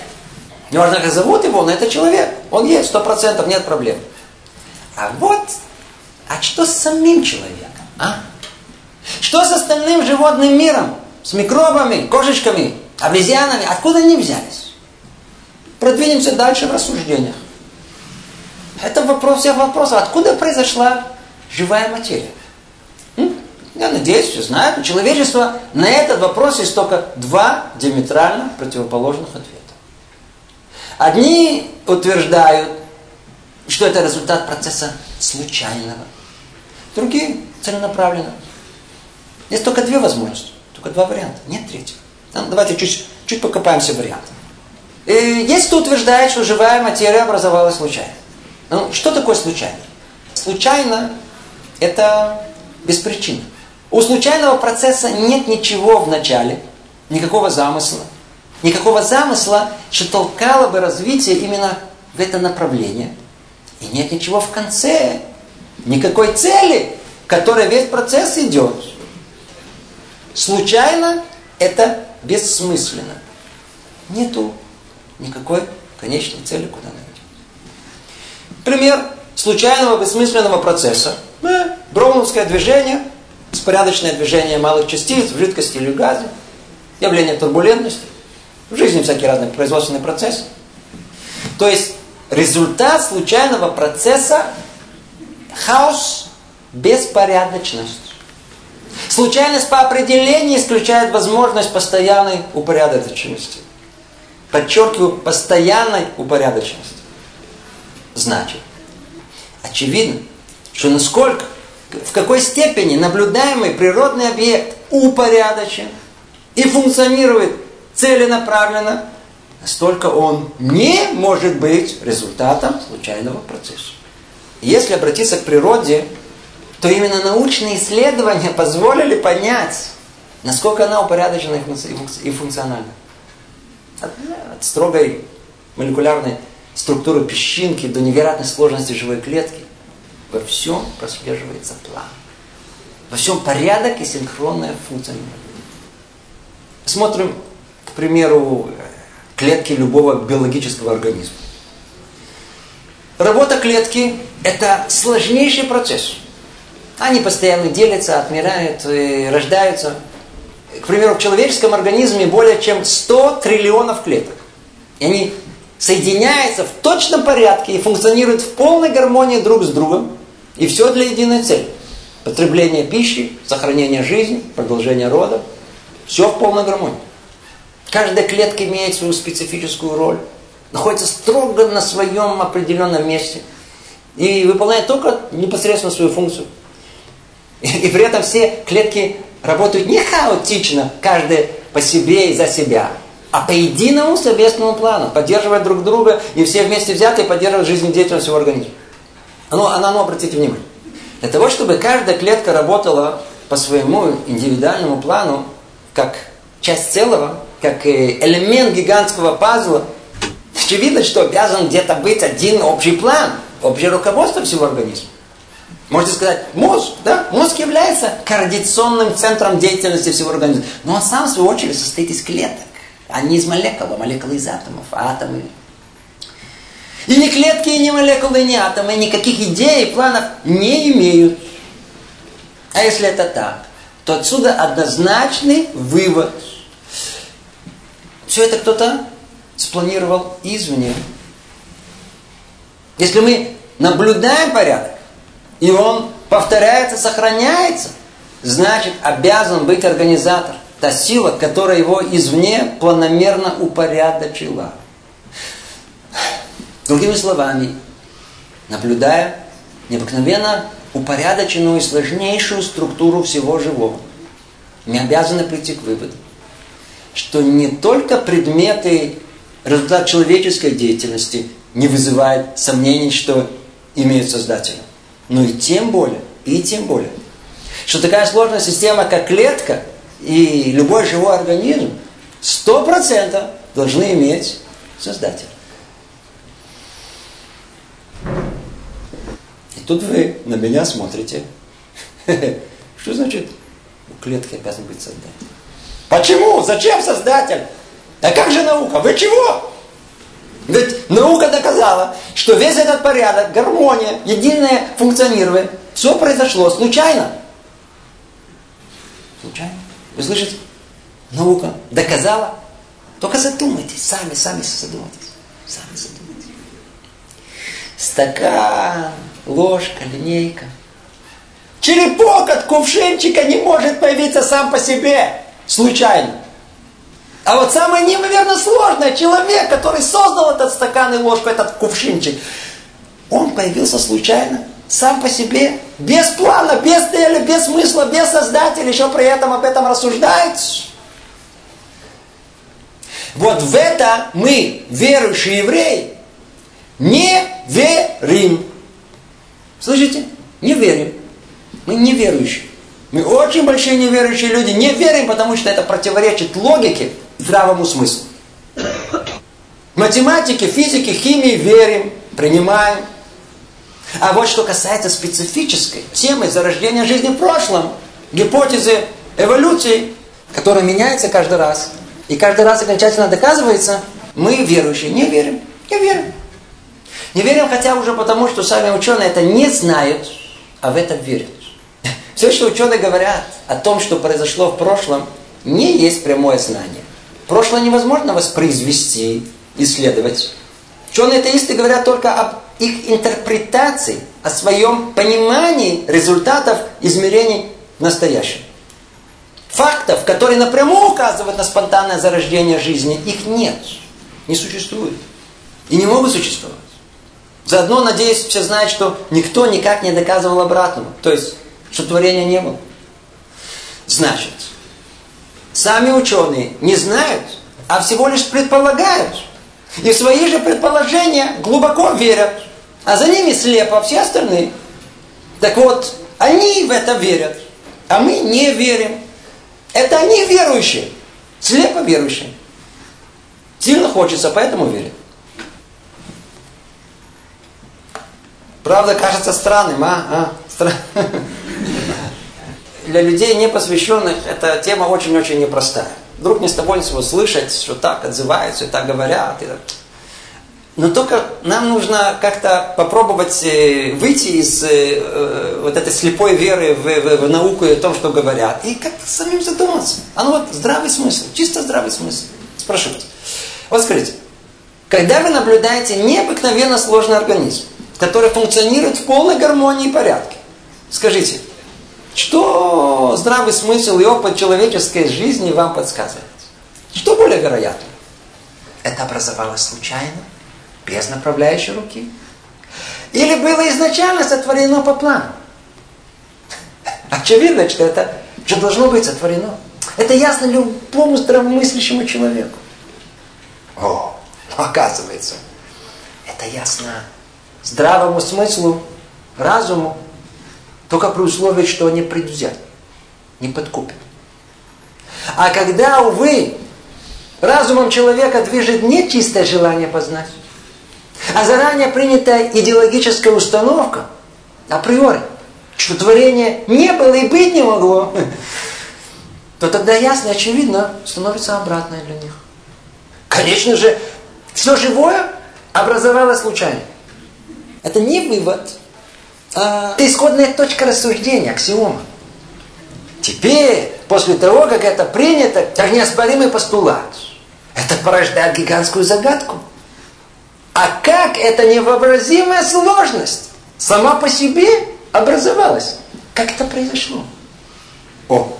Неважно, как зовут его, но это человек. Он есть, сто процентов, нет проблем. А вот, а что с самим человеком, а? Что с остальным животным миром? С микробами, кошечками, обезьянами? Откуда они взялись? Продвинемся дальше в рассуждениях. Это вопрос всех вопросов. Откуда произошла живая материя? Я надеюсь, все знают. У человечества на этот вопрос есть только два диаметрально противоположных ответа. Одни утверждают, что это результат процесса случайного. Другие целенаправленного. Есть только две возможности, только два варианта, нет третьего. Там, давайте чуть, чуть покопаемся в вариантах. Есть кто утверждает, что живая материя образовалась случайно. Ну, что такое случайно? Случайно – это без причины. У случайного процесса нет ничего в начале, никакого замысла. Никакого замысла, что толкало бы развитие именно в это направление. И нет ничего в конце, никакой цели, которой весь процесс идет. Случайно – это бессмысленно. Нету никакой конечной цели, куда идем. Пример случайного бессмысленного процесса. Броуновское движение, спорядочное движение малых частиц в жидкости или в газе, явление турбулентности, в жизни всякие разные производственные процессы. То есть результат случайного процесса – хаос, беспорядочность. Случайность по определению исключает возможность постоянной упорядоченности. Подчеркиваю, постоянной упорядоченности. Значит, очевидно, что насколько, в какой степени наблюдаемый природный объект упорядочен и функционирует целенаправленно, настолько он не может быть результатом случайного процесса. Если обратиться к природе, то именно научные исследования позволили понять, насколько она упорядочена и функциональна. От, от строгой молекулярной структуры песчинки до невероятной сложности живой клетки во всем прослеживается план. Во всем порядок и синхронная функция. Смотрим, к примеру, клетки любого биологического организма. Работа клетки – это сложнейший процесс – они постоянно делятся, отмирают, рождаются. К примеру, в человеческом организме более чем 100 триллионов клеток. И они соединяются в точном порядке и функционируют в полной гармонии друг с другом. И все для единой цели. Потребление пищи, сохранение жизни, продолжение рода. Все в полной гармонии. Каждая клетка имеет свою специфическую роль. Находится строго на своем определенном месте. И выполняет только непосредственно свою функцию. И при этом все клетки работают не хаотично, каждая по себе и за себя, а по единому совместному плану, поддерживая друг друга, и все вместе взятые поддерживают жизнедеятельность всего организма. Ну, а ну, обратите внимание. Для того, чтобы каждая клетка работала по своему индивидуальному плану, как часть целого, как элемент гигантского пазла, очевидно, что обязан где-то быть один общий план, общее руководство всего организма. Можете сказать, мозг, да? Мозг является координационным центром деятельности всего организма. Но он сам, в свою очередь, состоит из клеток, а не из молекул, а молекулы из атомов, а атомы. И ни клетки, и ни молекулы, ни атомы никаких идей и планов не имеют. А если это так, то отсюда однозначный вывод. Все это кто-то спланировал извне. Если мы наблюдаем порядок, и он повторяется, сохраняется, значит обязан быть организатор. Та сила, которая его извне планомерно упорядочила. Другими словами, наблюдая необыкновенно упорядоченную и сложнейшую структуру всего живого, мы обязаны прийти к выводу, что не только предметы, результат человеческой деятельности не вызывает сомнений, что имеют создателя. Ну и тем более, и тем более, что такая сложная система, как клетка и любой живой организм, сто процентов должны иметь Создатель. И тут вы на меня смотрите. Что значит у клетки обязан быть создатель? Почему? Зачем создатель? А как же наука? Вы чего? Ведь наука доказала, что весь этот порядок, гармония, единое функционирование, все произошло случайно. Случайно. Вы слышите? Наука доказала. Только задумайтесь, сами, сами задумайтесь. Сами задумайтесь. Стакан, ложка, линейка. Черепок от кувшинчика не может появиться сам по себе. Случайно. А вот самое неимоверно сложное, человек, который создал этот стакан и ложку, этот кувшинчик, он появился случайно, сам по себе, без плана, без цели, без смысла, без создателя, еще при этом об этом рассуждает. Вот в это мы, верующие евреи, не верим. Слышите? Не верим. Мы не верующие. Мы очень большие неверующие люди. Не верим, потому что это противоречит логике, здравому смыслу. Математике, физике, химии верим, принимаем. А вот что касается специфической темы зарождения жизни в прошлом, гипотезы эволюции, которая меняется каждый раз, и каждый раз окончательно доказывается, мы, верующие, не верим. Не верим. Не верим хотя уже потому, что сами ученые это не знают, а в это верят. Все, что ученые говорят о том, что произошло в прошлом, не есть прямое знание. Прошлое невозможно воспроизвести, исследовать. Ученые-атеисты говорят только об их интерпретации, о своем понимании результатов измерений в настоящем. Фактов, которые напрямую указывают на спонтанное зарождение жизни, их нет, не существует. И не могут существовать. Заодно, надеюсь, все знают, что никто никак не доказывал обратного. То есть, что творения не было. Значит, Сами ученые не знают, а всего лишь предполагают. И в свои же предположения глубоко верят. А за ними слепо все остальные. Так вот, они в это верят, а мы не верим. Это они верующие, слепо верующие. Сильно хочется, поэтому верят. Правда, кажется странным, а? а? Стра для людей непосвященных эта тема очень-очень непростая. Вдруг не с тобой всего слышать, что так отзываются и так говорят. И... Но только нам нужно как-то попробовать э, выйти из э, э, вот этой слепой веры в, в, в науку и о том, что говорят, и как-то самим задуматься. А ну вот здравый смысл, чисто здравый смысл. Спрошу вас. Вот скажите, когда вы наблюдаете необыкновенно сложный организм, который функционирует в полной гармонии и порядке, скажите, что здравый смысл и опыт человеческой жизни вам подсказывает? Что более вероятно? Это образовалось случайно, без направляющей руки? Или было изначально сотворено по плану? Очевидно, что это что должно быть сотворено. Это ясно любому здравомыслящему человеку. О, оказывается, это ясно здравому смыслу, разуму, только при условии, что он не предвзят, не подкупит. А когда, увы, разумом человека движет не чистое желание познать, а заранее принятая идеологическая установка, априори, что творение не было и быть не могло, то тогда ясно и очевидно становится обратное для них. Конечно же, все живое образовалось случайно. Это не вывод, это исходная точка рассуждения, аксиома. Теперь, после того, как это принято, как неоспоримый постулат, это порождает гигантскую загадку. А как эта невообразимая сложность сама по себе образовалась? Как это произошло? О,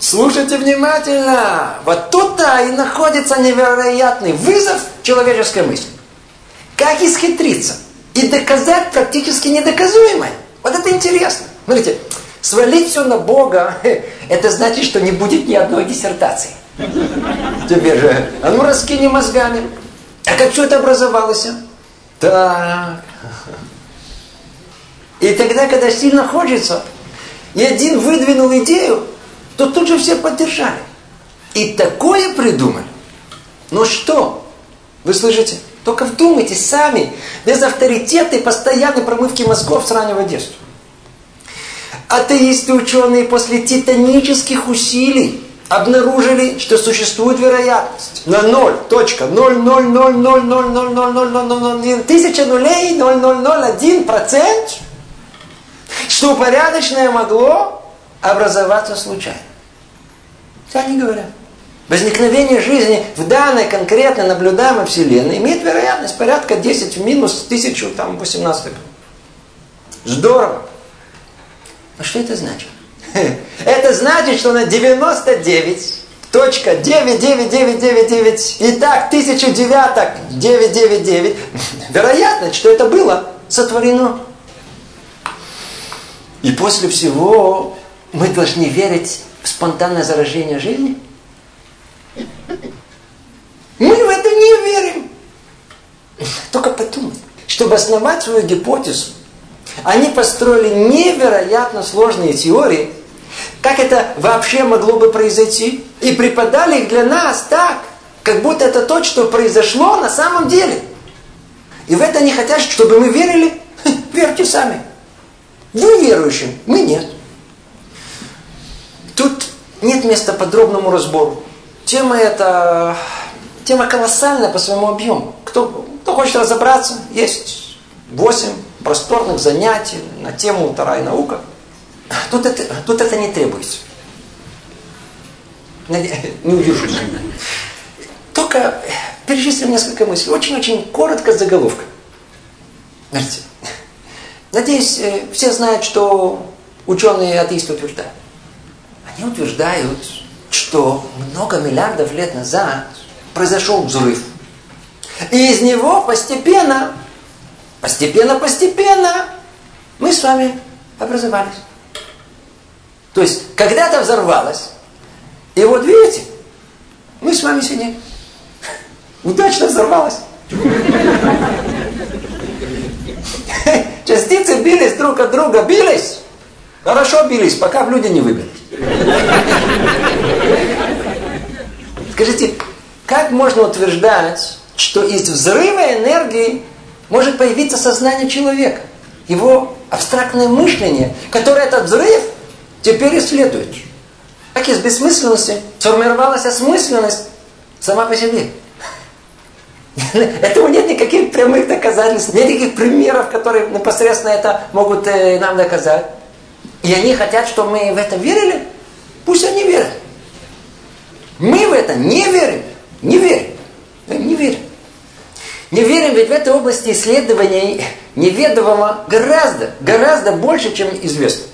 слушайте внимательно. Вот тут-то и находится невероятный вызов человеческой мысли. Как исхитриться? И доказать практически недоказуемое. Вот это интересно. Смотрите, свалить все на Бога, это значит, что не будет ни одной диссертации. Теперь же, а ну раскини мозгами. А как все это образовалось? Так. И тогда, когда сильно хочется, и один выдвинул идею, то тут же все поддержали. И такое придумали. Ну что? Вы слышите? Только вдумайтесь сами, без авторитета и постоянной промывки мозгов с раннего детства. Атеисты ученые после титанических усилий обнаружили, что существует вероятность на 0.00000000000 тысяча нулей 0,001 процент, что упорядоченное могло образоваться случайно. Что они говорят? Возникновение жизни в данной конкретно наблюдаемой Вселенной имеет вероятность порядка 10 в минус 1018. Здорово. А что это значит? Это значит, что на 99.99999 и так тысячу девяток 999 вероятность, что это было сотворено. И после всего мы должны верить в спонтанное заражение жизни? Мы в это не верим. Только подумай, чтобы основать свою гипотезу, они построили невероятно сложные теории, как это вообще могло бы произойти, и преподали их для нас так, как будто это то, что произошло на самом деле. И в это они хотят, чтобы мы верили. Верьте сами. Вы верующим, мы нет. Тут нет места подробному разбору. Тема эта, тема колоссальная по своему объему. Кто, кто хочет разобраться, есть восемь просторных занятий на тему вторая наука. Тут это, тут это не требуется. Не удержусь. Только перечислим несколько мыслей. Очень-очень коротко заголовка. Знаете, надеюсь, э, все знают, что ученые атеисты утверждают. Они утверждают, что много миллиардов лет назад произошел взрыв. И из него постепенно Постепенно-постепенно мы с вами образовались. То есть, когда-то взорвалось, и вот видите, мы с вами сидим. Удачно взорвалось. Частицы бились друг от друга, бились. Хорошо бились, пока в люди не выбились. Скажите, как можно утверждать, что из взрыва энергии может появиться сознание человека, его абстрактное мышление, которое этот взрыв теперь исследует. Как из бессмысленности сформировалась осмысленность сама по себе. Этому нет никаких прямых доказательств, нет никаких примеров, которые непосредственно это могут э, нам доказать. И они хотят, чтобы мы в это верили. Пусть они верят. Мы в это не верим. Не верим. Не верим. Не верим, ведь в этой области исследований неведомого гораздо, гораздо больше, чем известно.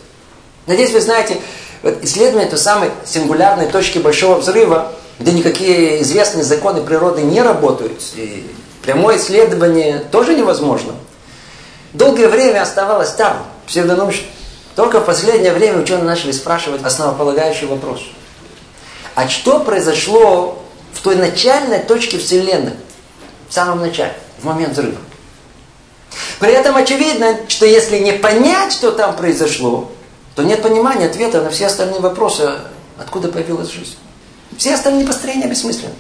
Надеюсь, вы знаете, вот исследование той самой сингулярной точки большого взрыва, где никакие известные законы природы не работают, и прямое исследование тоже невозможно. Долгое время оставалось там, псевдонаучно. Только в последнее время ученые начали спрашивать основополагающий вопрос. А что произошло той начальной точке Вселенной? в самом начале, в момент взрыва. При этом очевидно, что если не понять, что там произошло, то нет понимания ответа на все остальные вопросы, откуда появилась жизнь. Все остальные построения бессмысленны.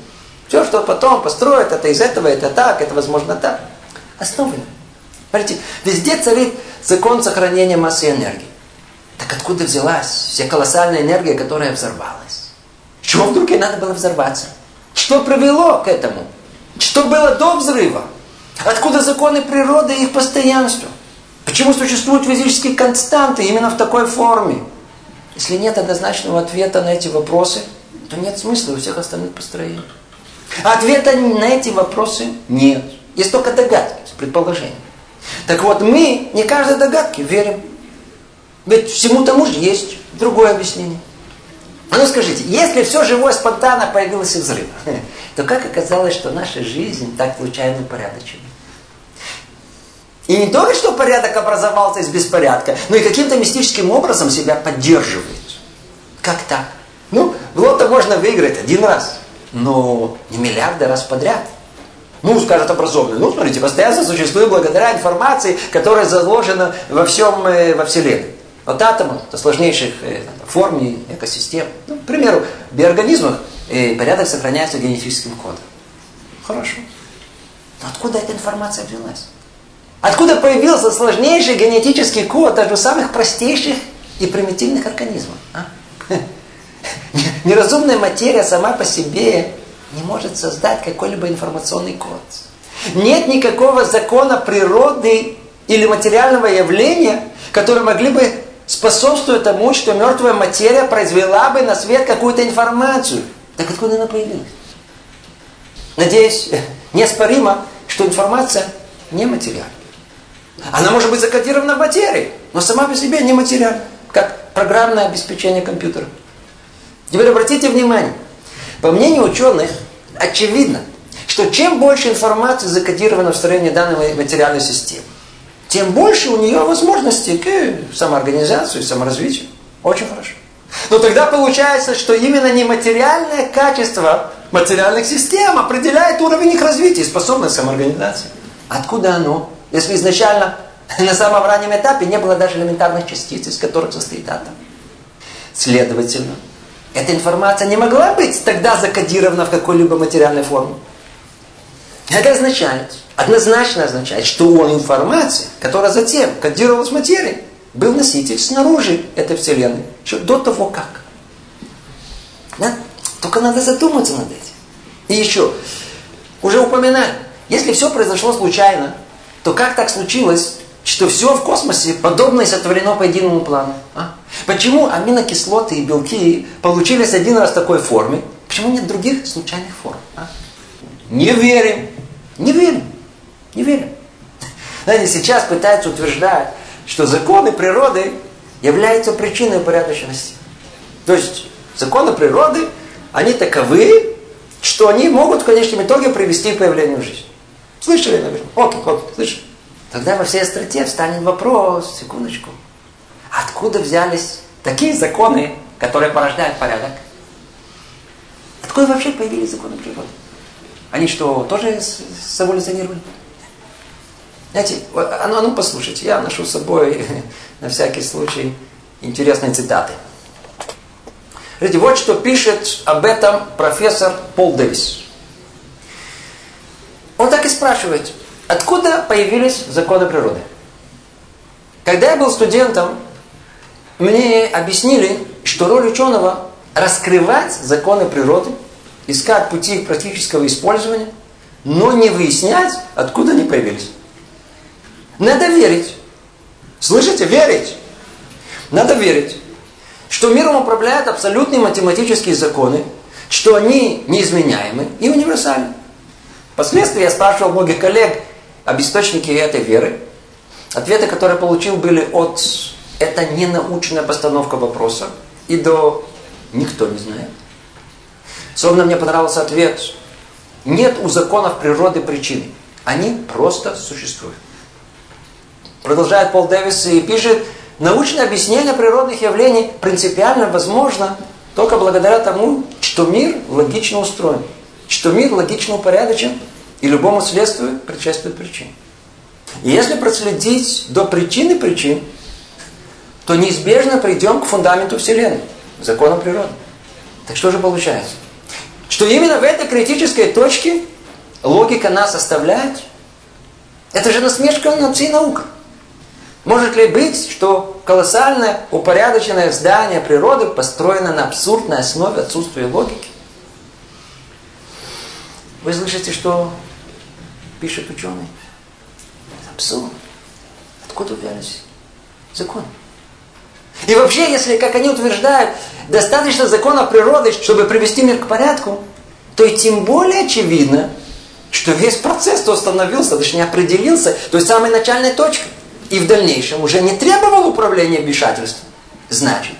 Все, что потом построят, это из этого, это так, это возможно так. Основано. Смотрите, везде царит закон сохранения массы энергии. Так откуда взялась вся колоссальная энергия, которая взорвалась? Чего вдруг ей надо было взорваться? Что привело к этому? Что было до взрыва? Откуда законы природы и их постоянство? Почему существуют физические константы именно в такой форме? Если нет однозначного ответа на эти вопросы, то нет смысла у всех остальных построений. Ответа на эти вопросы нет. Есть только догадки, предположения. Так вот, мы не каждой догадке верим. Ведь всему тому же есть другое объяснение. Ну скажите, если все живое спонтанно появилось из взрыва, то как оказалось, что наша жизнь так случайно упорядочена? И не только, что порядок образовался из беспорядка, но и каким-то мистическим образом себя поддерживает. Как так? Ну, в лото можно выиграть один раз, но не миллиарды раз подряд. Ну, скажет образованный, ну, смотрите, постоянство существует благодаря информации, которая заложена во всем, э, во Вселенной. От атомов до сложнейших э, форм и экосистем. Ну, к примеру, в биорганизмах э, порядок сохраняется генетическим кодом. Хорошо. Но откуда эта информация взялась? Откуда появился сложнейший генетический код даже у самых простейших и примитивных организмов? А? Неразумная материя сама по себе не может создать какой-либо информационный код. Нет никакого закона природы или материального явления, которые могли бы способствовать тому, что мертвая материя произвела бы на свет какую-то информацию. Так откуда она появилась? Надеюсь, неоспоримо, что информация нематериальна. Она может быть закодирована в материи, но сама по себе не материальна, как программное обеспечение компьютера. Теперь обратите внимание, по мнению ученых, очевидно, что чем больше информации закодировано в строении данной материальной системы, тем больше у нее возможностей к самоорганизации, саморазвитию. Очень хорошо. Но тогда получается, что именно нематериальное качество материальных систем определяет уровень их развития и способность самоорганизации. Откуда оно? Если изначально на самом раннем этапе не было даже элементарных частиц, из которых состоит атом. Следовательно, эта информация не могла быть тогда закодирована в какой-либо материальной форме. Это означает, однозначно означает, что он информация, которая затем кодировалась в материи, был носитель снаружи этой Вселенной, еще до того как. Да? Только надо задуматься над этим. И еще, уже упоминали, если все произошло случайно, то как так случилось, что все в космосе подобное сотворено по единому плану? А? Почему аминокислоты и белки получились один раз в такой форме? Почему нет других случайных форм? А? Не верим. Не верим. Не верим. Знаете, сейчас пытаются утверждать, что законы природы являются причиной упорядоченности. То есть законы природы, они таковы, что они могут в конечном итоге привести к появлению жизни. Слышали, наверное? Окей, окей, слышали. Тогда во всей остроте встанет вопрос, секундочку, откуда взялись такие законы, которые порождают порядок? Откуда вообще появились законы природы? Они что, тоже эволюционировали? Знаете, а ну, а ну послушайте, я ношу с собой на всякий случай интересные цитаты. Смотрите, вот что пишет об этом профессор Пол Дэвис. Он так и спрашивает, откуда появились законы природы? Когда я был студентом, мне объяснили, что роль ученого раскрывать законы природы, искать пути их практического использования, но не выяснять, откуда они появились. Надо верить. Слышите? Верить. Надо верить, что миром управляют абсолютные математические законы, что они неизменяемы и универсальны. Впоследствии я спрашивал многих коллег об источнике этой веры. Ответы, которые получил, были от «это не научная постановка вопроса» и до «никто не знает». Особенно мне понравился ответ «нет у законов природы причины, они просто существуют». Продолжает Пол Дэвис и пишет «научное объяснение природных явлений принципиально возможно только благодаря тому, что мир логично устроен» что мир логично упорядочен, и любому следствию предшествует причин. И если проследить до причины причин, то неизбежно придем к фундаменту Вселенной, законам природы. Так что же получается? Что именно в этой критической точке логика нас оставляет? Это же насмешка над всей наукой. Может ли быть, что колоссальное упорядоченное здание природы построено на абсурдной основе отсутствия логики? Вы слышите, что пишет ученый? Абсурд. Откуда взялись законы? И вообще, если, как они утверждают, достаточно закона природы, чтобы привести мир к порядку, то и тем более очевидно, что весь процесс то остановился, точнее определился то есть самой начальной точкой. И в дальнейшем уже не требовал управления вмешательством. Значит,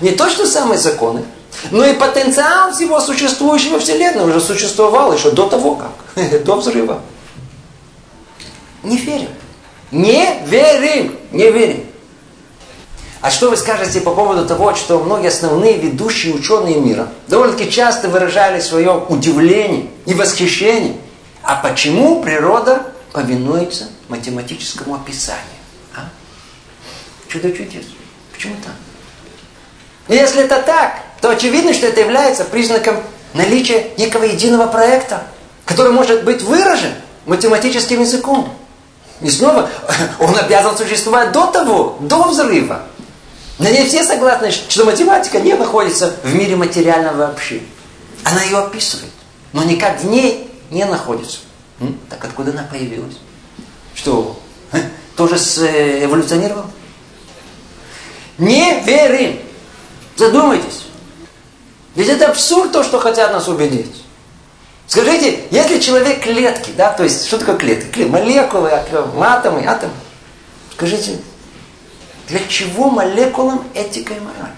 не то, что самые законы, но и потенциал всего существующего Вселенной уже существовал еще до того как, до взрыва. Не верим. Не верим. Не верим. А что вы скажете по поводу того, что многие основные ведущие ученые мира довольно-таки часто выражали свое удивление и восхищение? А почему природа повинуется математическому описанию? А? Чудо чудес. Почему так? Если это так, то очевидно, что это является признаком наличия некого единого проекта, который может быть выражен математическим языком. И снова, он обязан существовать до того, до взрыва. Но не все согласны, что математика не находится в мире материального вообще. Она ее описывает, но никак в ней не находится. Так откуда она появилась? Что, тоже э, эволюционировал? Не верим. Задумайтесь. Ведь это абсурд то, что хотят нас убедить. Скажите, если человек клетки, да, то есть, что такое клетки? Клет, молекулы, атомы, атомы. Скажите, для чего молекулам этика и мораль?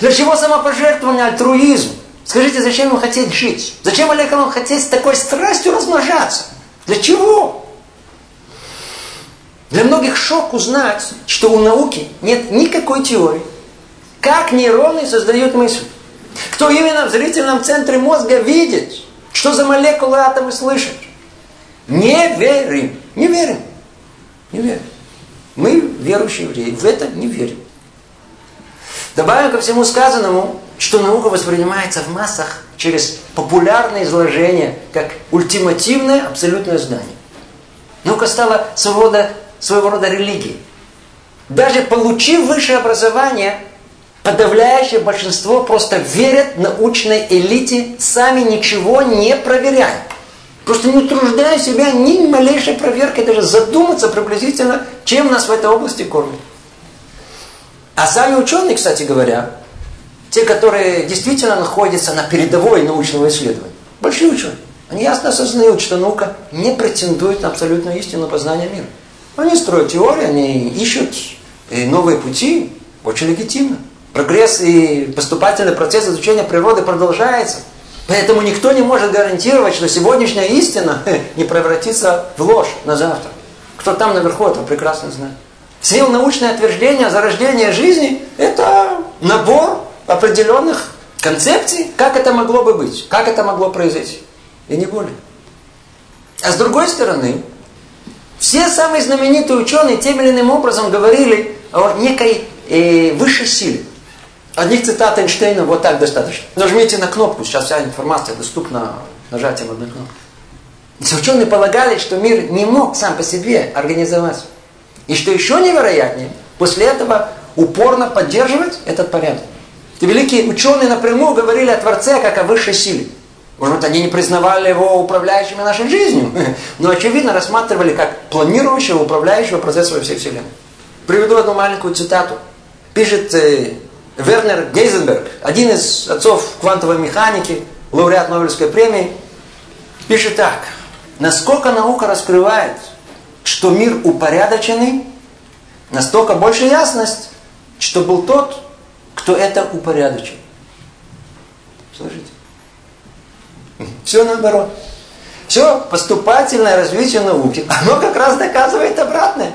Для чего самопожертвование, альтруизм? Скажите, зачем ему хотеть жить? Зачем молекулам хотеть с такой страстью размножаться? Для чего? Для многих шок узнать, что у науки нет никакой теории, как нейроны создают мысль. Кто именно в зрительном центре мозга видит, что за молекулы атомы слышат. Не верим. Не верим. Не верим. Мы, верующие евреи, в это не верим. Добавим ко всему сказанному, что наука воспринимается в массах через популярное изложение, как ультимативное абсолютное знание. Наука стала своего рода, своего рода религией. Даже получив высшее образование, подавляющее большинство просто верят научной элите, сами ничего не проверяя. Просто не утруждая себя ни малейшей проверкой, даже задуматься приблизительно, чем нас в этой области кормят. А сами ученые, кстати говоря, те, которые действительно находятся на передовой научного исследования, большие ученые, они ясно осознают, что наука не претендует на абсолютную истину познания мира. Они строят теории, они ищут новые пути, очень легитимно. Прогресс и поступательный процесс изучения природы продолжается. Поэтому никто не может гарантировать, что сегодняшняя истина не превратится в ложь на завтра. Кто там наверху, это прекрасно знает. Все научные утверждения о зарождении жизни – это набор определенных концепций, как это могло бы быть, как это могло произойти. И не более. А с другой стороны, все самые знаменитые ученые тем или иным образом говорили о некой э, высшей силе. Одних цитат Эйнштейна вот так достаточно. Нажмите на кнопку, сейчас вся информация доступна нажатием одной кнопки. Ученые полагали, что мир не мог сам по себе организоваться. И что еще невероятнее, после этого упорно поддерживать этот порядок. И великие ученые напрямую говорили о Творце как о высшей силе. Может быть, они не признавали его управляющим нашей жизнью, но, очевидно, рассматривали как планирующего, управляющего процесса во всей Вселенной. Приведу одну маленькую цитату. Пишет э, Вернер Гейзенберг, один из отцов квантовой механики, лауреат Нобелевской премии, пишет так. Насколько наука раскрывает, что мир упорядоченный, настолько больше ясность, что был тот, кто это упорядочил. Слышите? Все наоборот. Все поступательное развитие науки, оно как раз доказывает обратное.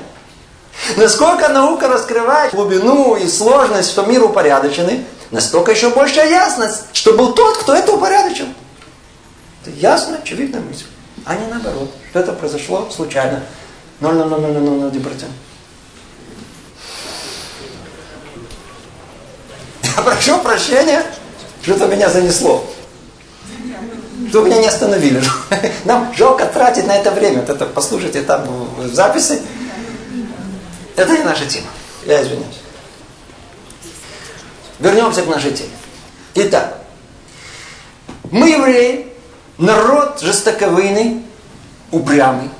Насколько наука раскрывает глубину и сложность, что мир упорядоченный, настолько еще большая ясность, что был тот, кто это упорядочил. Это ясно, очевидная мысль. А не наоборот, что это произошло случайно. 0,000001%. Я прошу прощения, что-то меня занесло. Что меня не остановили. Нам жалко тратить на это время. Вот это послушайте там в записи. Это не наша тема. Я извиняюсь. Вернемся к нашей теме. Итак, мы евреи, народ жестоковыйный, упрямый.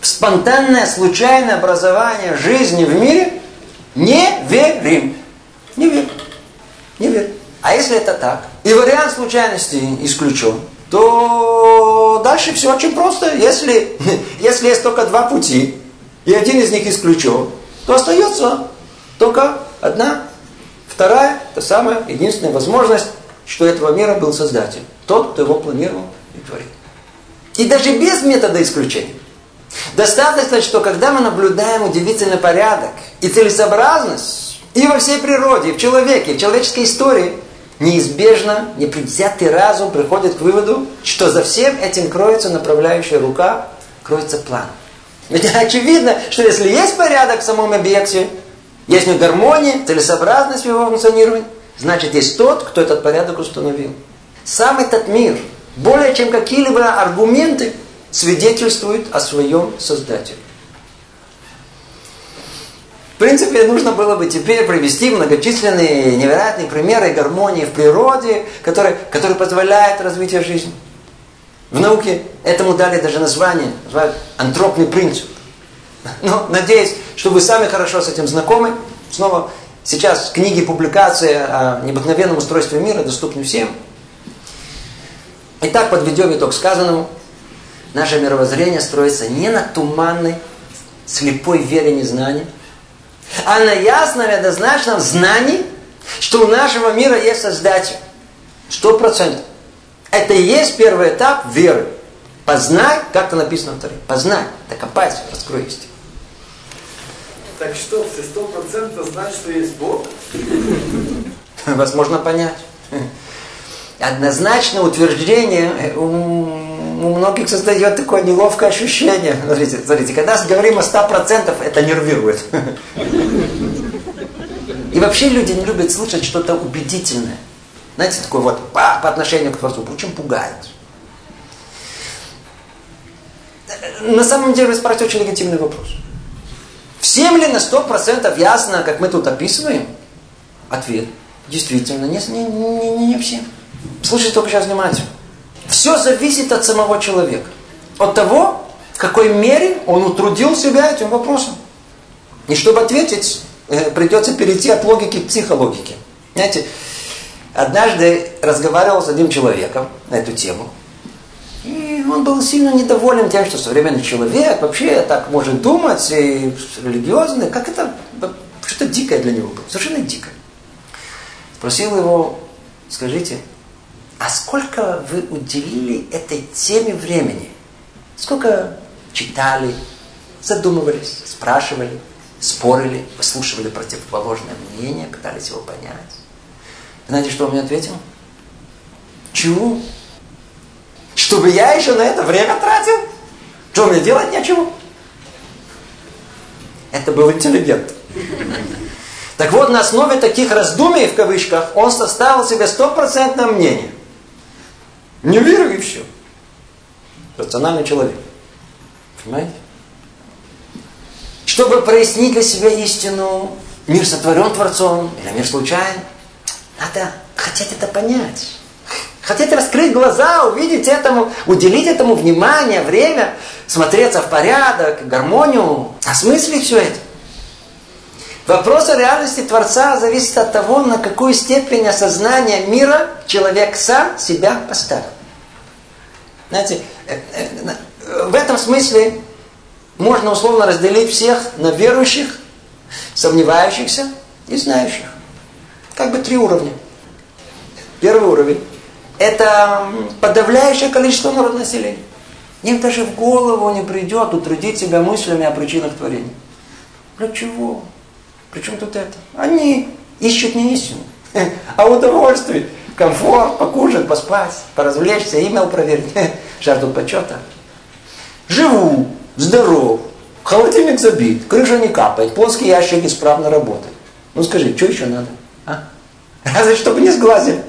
Спонтанное, случайное образование жизни в мире не верим. Не верим. Не верим. А если это так, и вариант случайности исключен, то дальше все очень просто. Если, если есть только два пути, и один из них исключен, то остается только одна, вторая, та самая единственная возможность, что этого мира был Создатель. Тот, кто его планировал и творил. И даже без метода исключения. Достаточно, что когда мы наблюдаем удивительный порядок и целесообразность и во всей природе, и в человеке, и в человеческой истории, неизбежно непредвзятый разум приходит к выводу, что за всем этим кроется направляющая рука, кроется план. Ведь очевидно, что если есть порядок в самом объекте, есть у гармония, целесообразность его функционировании, значит есть тот, кто этот порядок установил. Сам этот мир, более чем какие-либо аргументы, свидетельствует о своем Создателе. В принципе, нужно было бы теперь привести многочисленные невероятные примеры гармонии в природе, которые, которые позволяют развитие жизни. В науке этому дали даже название, называют антропный принцип. Но надеюсь, что вы сами хорошо с этим знакомы. Снова сейчас книги, публикации о необыкновенном устройстве мира доступны всем. Итак, подведем итог сказанному. Наше мировоззрение строится не на туманной, слепой вере незнания, а на ясном и однозначном знании, что у нашего мира есть Создатель. Сто процентов. Это и есть первый этап веры. Познай, как это написано в Торе. Познай, докопайся, раскрой истину. Так что, все сто процентов знать, что есть Бог? Возможно понять. Однозначное утверждение у, у многих создает такое неловкое ощущение. Смотрите, смотрите, когда говорим о 100%, это нервирует. И вообще люди не любят слушать что-то убедительное. Знаете, такое вот по, по отношению к Творцу. Очень пугает. На самом деле вы спрашиваете очень легитимный вопрос. Всем ли на 100% ясно, как мы тут описываем? Ответ. Действительно, не, не, не, не всем. Слушайте только сейчас внимательно. Все зависит от самого человека. От того, в какой мере он утрудил себя этим вопросом. И чтобы ответить, э, придется перейти от логики к психологике. Знаете, однажды разговаривал с одним человеком на эту тему. И он был сильно недоволен тем, что современный человек вообще так может думать, и религиозный, как это что-то дикое для него было, совершенно дикое. Спросил его, скажите, а сколько вы уделили этой теме времени? Сколько читали, задумывались, спрашивали, спорили, выслушивали противоположное мнение, пытались его понять? Знаете, что он мне ответил? Чего? Чтобы я еще на это время тратил? Что мне делать нечего? Это был интеллигент. Так вот, на основе таких раздумий, в кавычках, он составил себе стопроцентное мнение. Не верю и все. Рациональный человек. Понимаете? Чтобы прояснить для себя истину, мир сотворен Творцом или мир случайен, надо хотеть это понять. Хотите раскрыть глаза, увидеть этому, уделить этому внимание, время, смотреться в порядок, гармонию, осмыслить все это. Вопрос о реальности Творца зависит от того, на какую степень осознания мира человек сам себя поставил. Знаете, э, э, в этом смысле можно условно разделить всех на верующих, сомневающихся и знающих. Как бы три уровня. Первый уровень – это подавляющее количество народа населения. Им даже в голову не придет утрудить себя мыслями о причинах творения. Для чего? Причем тут это? Они ищут не истину, а удовольствие, комфорт, покушать, поспать, поразвлечься, имейл проверить, жаждут почета. Живу, здоров, холодильник забит, крыша не капает, плоский ящик исправно работает. Ну скажи, что еще надо? А? Разве чтобы не сглазили.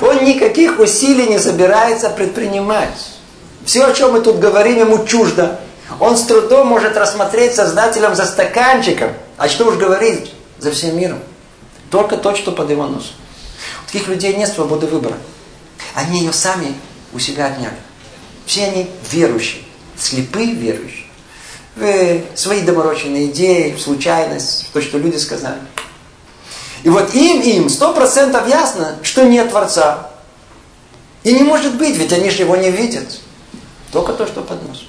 Он никаких усилий не собирается предпринимать. Все, о чем мы тут говорим, ему чуждо. Он с трудом может рассмотреть создателем за стаканчиком – а что уж говорить за всем миром? Только то, что под его носом. У таких людей нет свободы выбора. Они ее сами у себя отняли. Все они верующие, слепые верующие. В свои доморощенные идеи, случайность, то, что люди сказали. И вот им, им сто процентов ясно, что нет Творца. И не может быть, ведь они же его не видят. Только то, что под носом.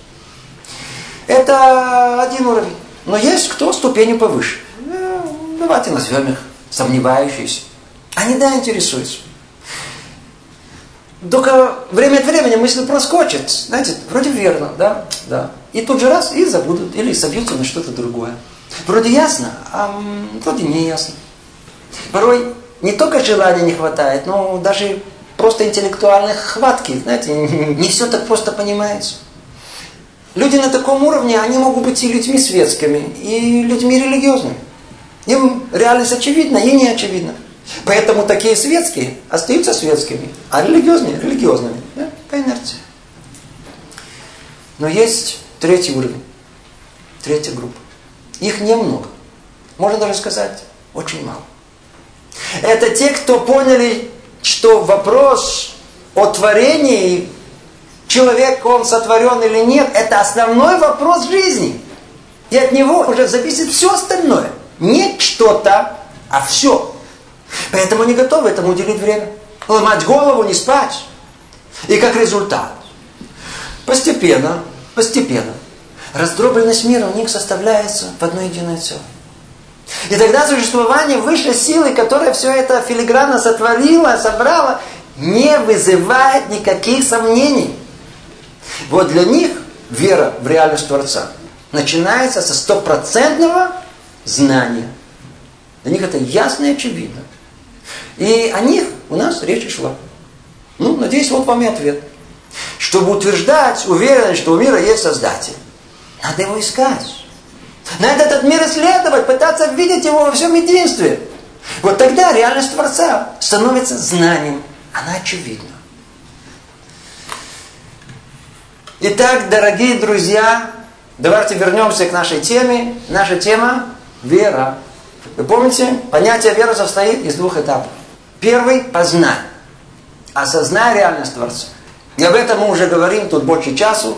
Это один уровень. Но есть кто ступенью повыше. Ну, давайте назовем их сомневающиеся. Они, да, интересуются. Только время от времени мысль проскочит. Знаете, вроде верно, да, да. И тут же раз, и забудут, или собьются на что-то другое. Вроде ясно, а вроде не ясно. Порой не только желания не хватает, но даже просто интеллектуальной хватки. Знаете, не все так просто понимается. Люди на таком уровне, они могут быть и людьми светскими, и людьми религиозными. Им реальность очевидна и не очевидна. Поэтому такие светские остаются светскими, а религиозные – религиозными. Да? По инерции. Но есть третий уровень, третья группа. Их немного. Можно даже сказать, очень мало. Это те, кто поняли, что вопрос о творении, человек он сотворен или нет, это основной вопрос жизни. И от него уже зависит все остальное. Не что-то, а все. Поэтому не готовы этому уделить время. Ломать голову, не спать. И как результат, постепенно, постепенно, раздробленность мира у них составляется в одно единое целое. И тогда существование высшей силы, которая все это филигранно сотворила, собрала, не вызывает никаких сомнений. Вот для них вера в реальность Творца начинается со стопроцентного знания. Для них это ясно и очевидно. И о них у нас речь шла. Ну, надеюсь, вот вам и ответ. Чтобы утверждать уверенность, что у мира есть Создатель, надо его искать. Надо этот мир исследовать, пытаться видеть его во всем единстве. Вот тогда реальность Творца становится знанием. Она очевидна. Итак, дорогие друзья, давайте вернемся к нашей теме. Наша тема – вера. Вы помните, понятие веры состоит из двух этапов. Первый – познай. Осознай реальность Творца. И об этом мы уже говорим тут больше часу.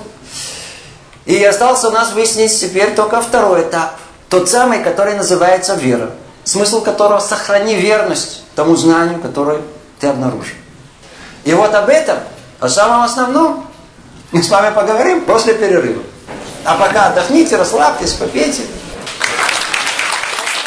И остался у нас выяснить теперь только второй этап. Тот самый, который называется вера. Смысл которого – сохрани верность тому знанию, которое ты обнаружил. И вот об этом, о самом основном, мы с вами поговорим после перерыва. А пока отдохните, расслабьтесь, попейте.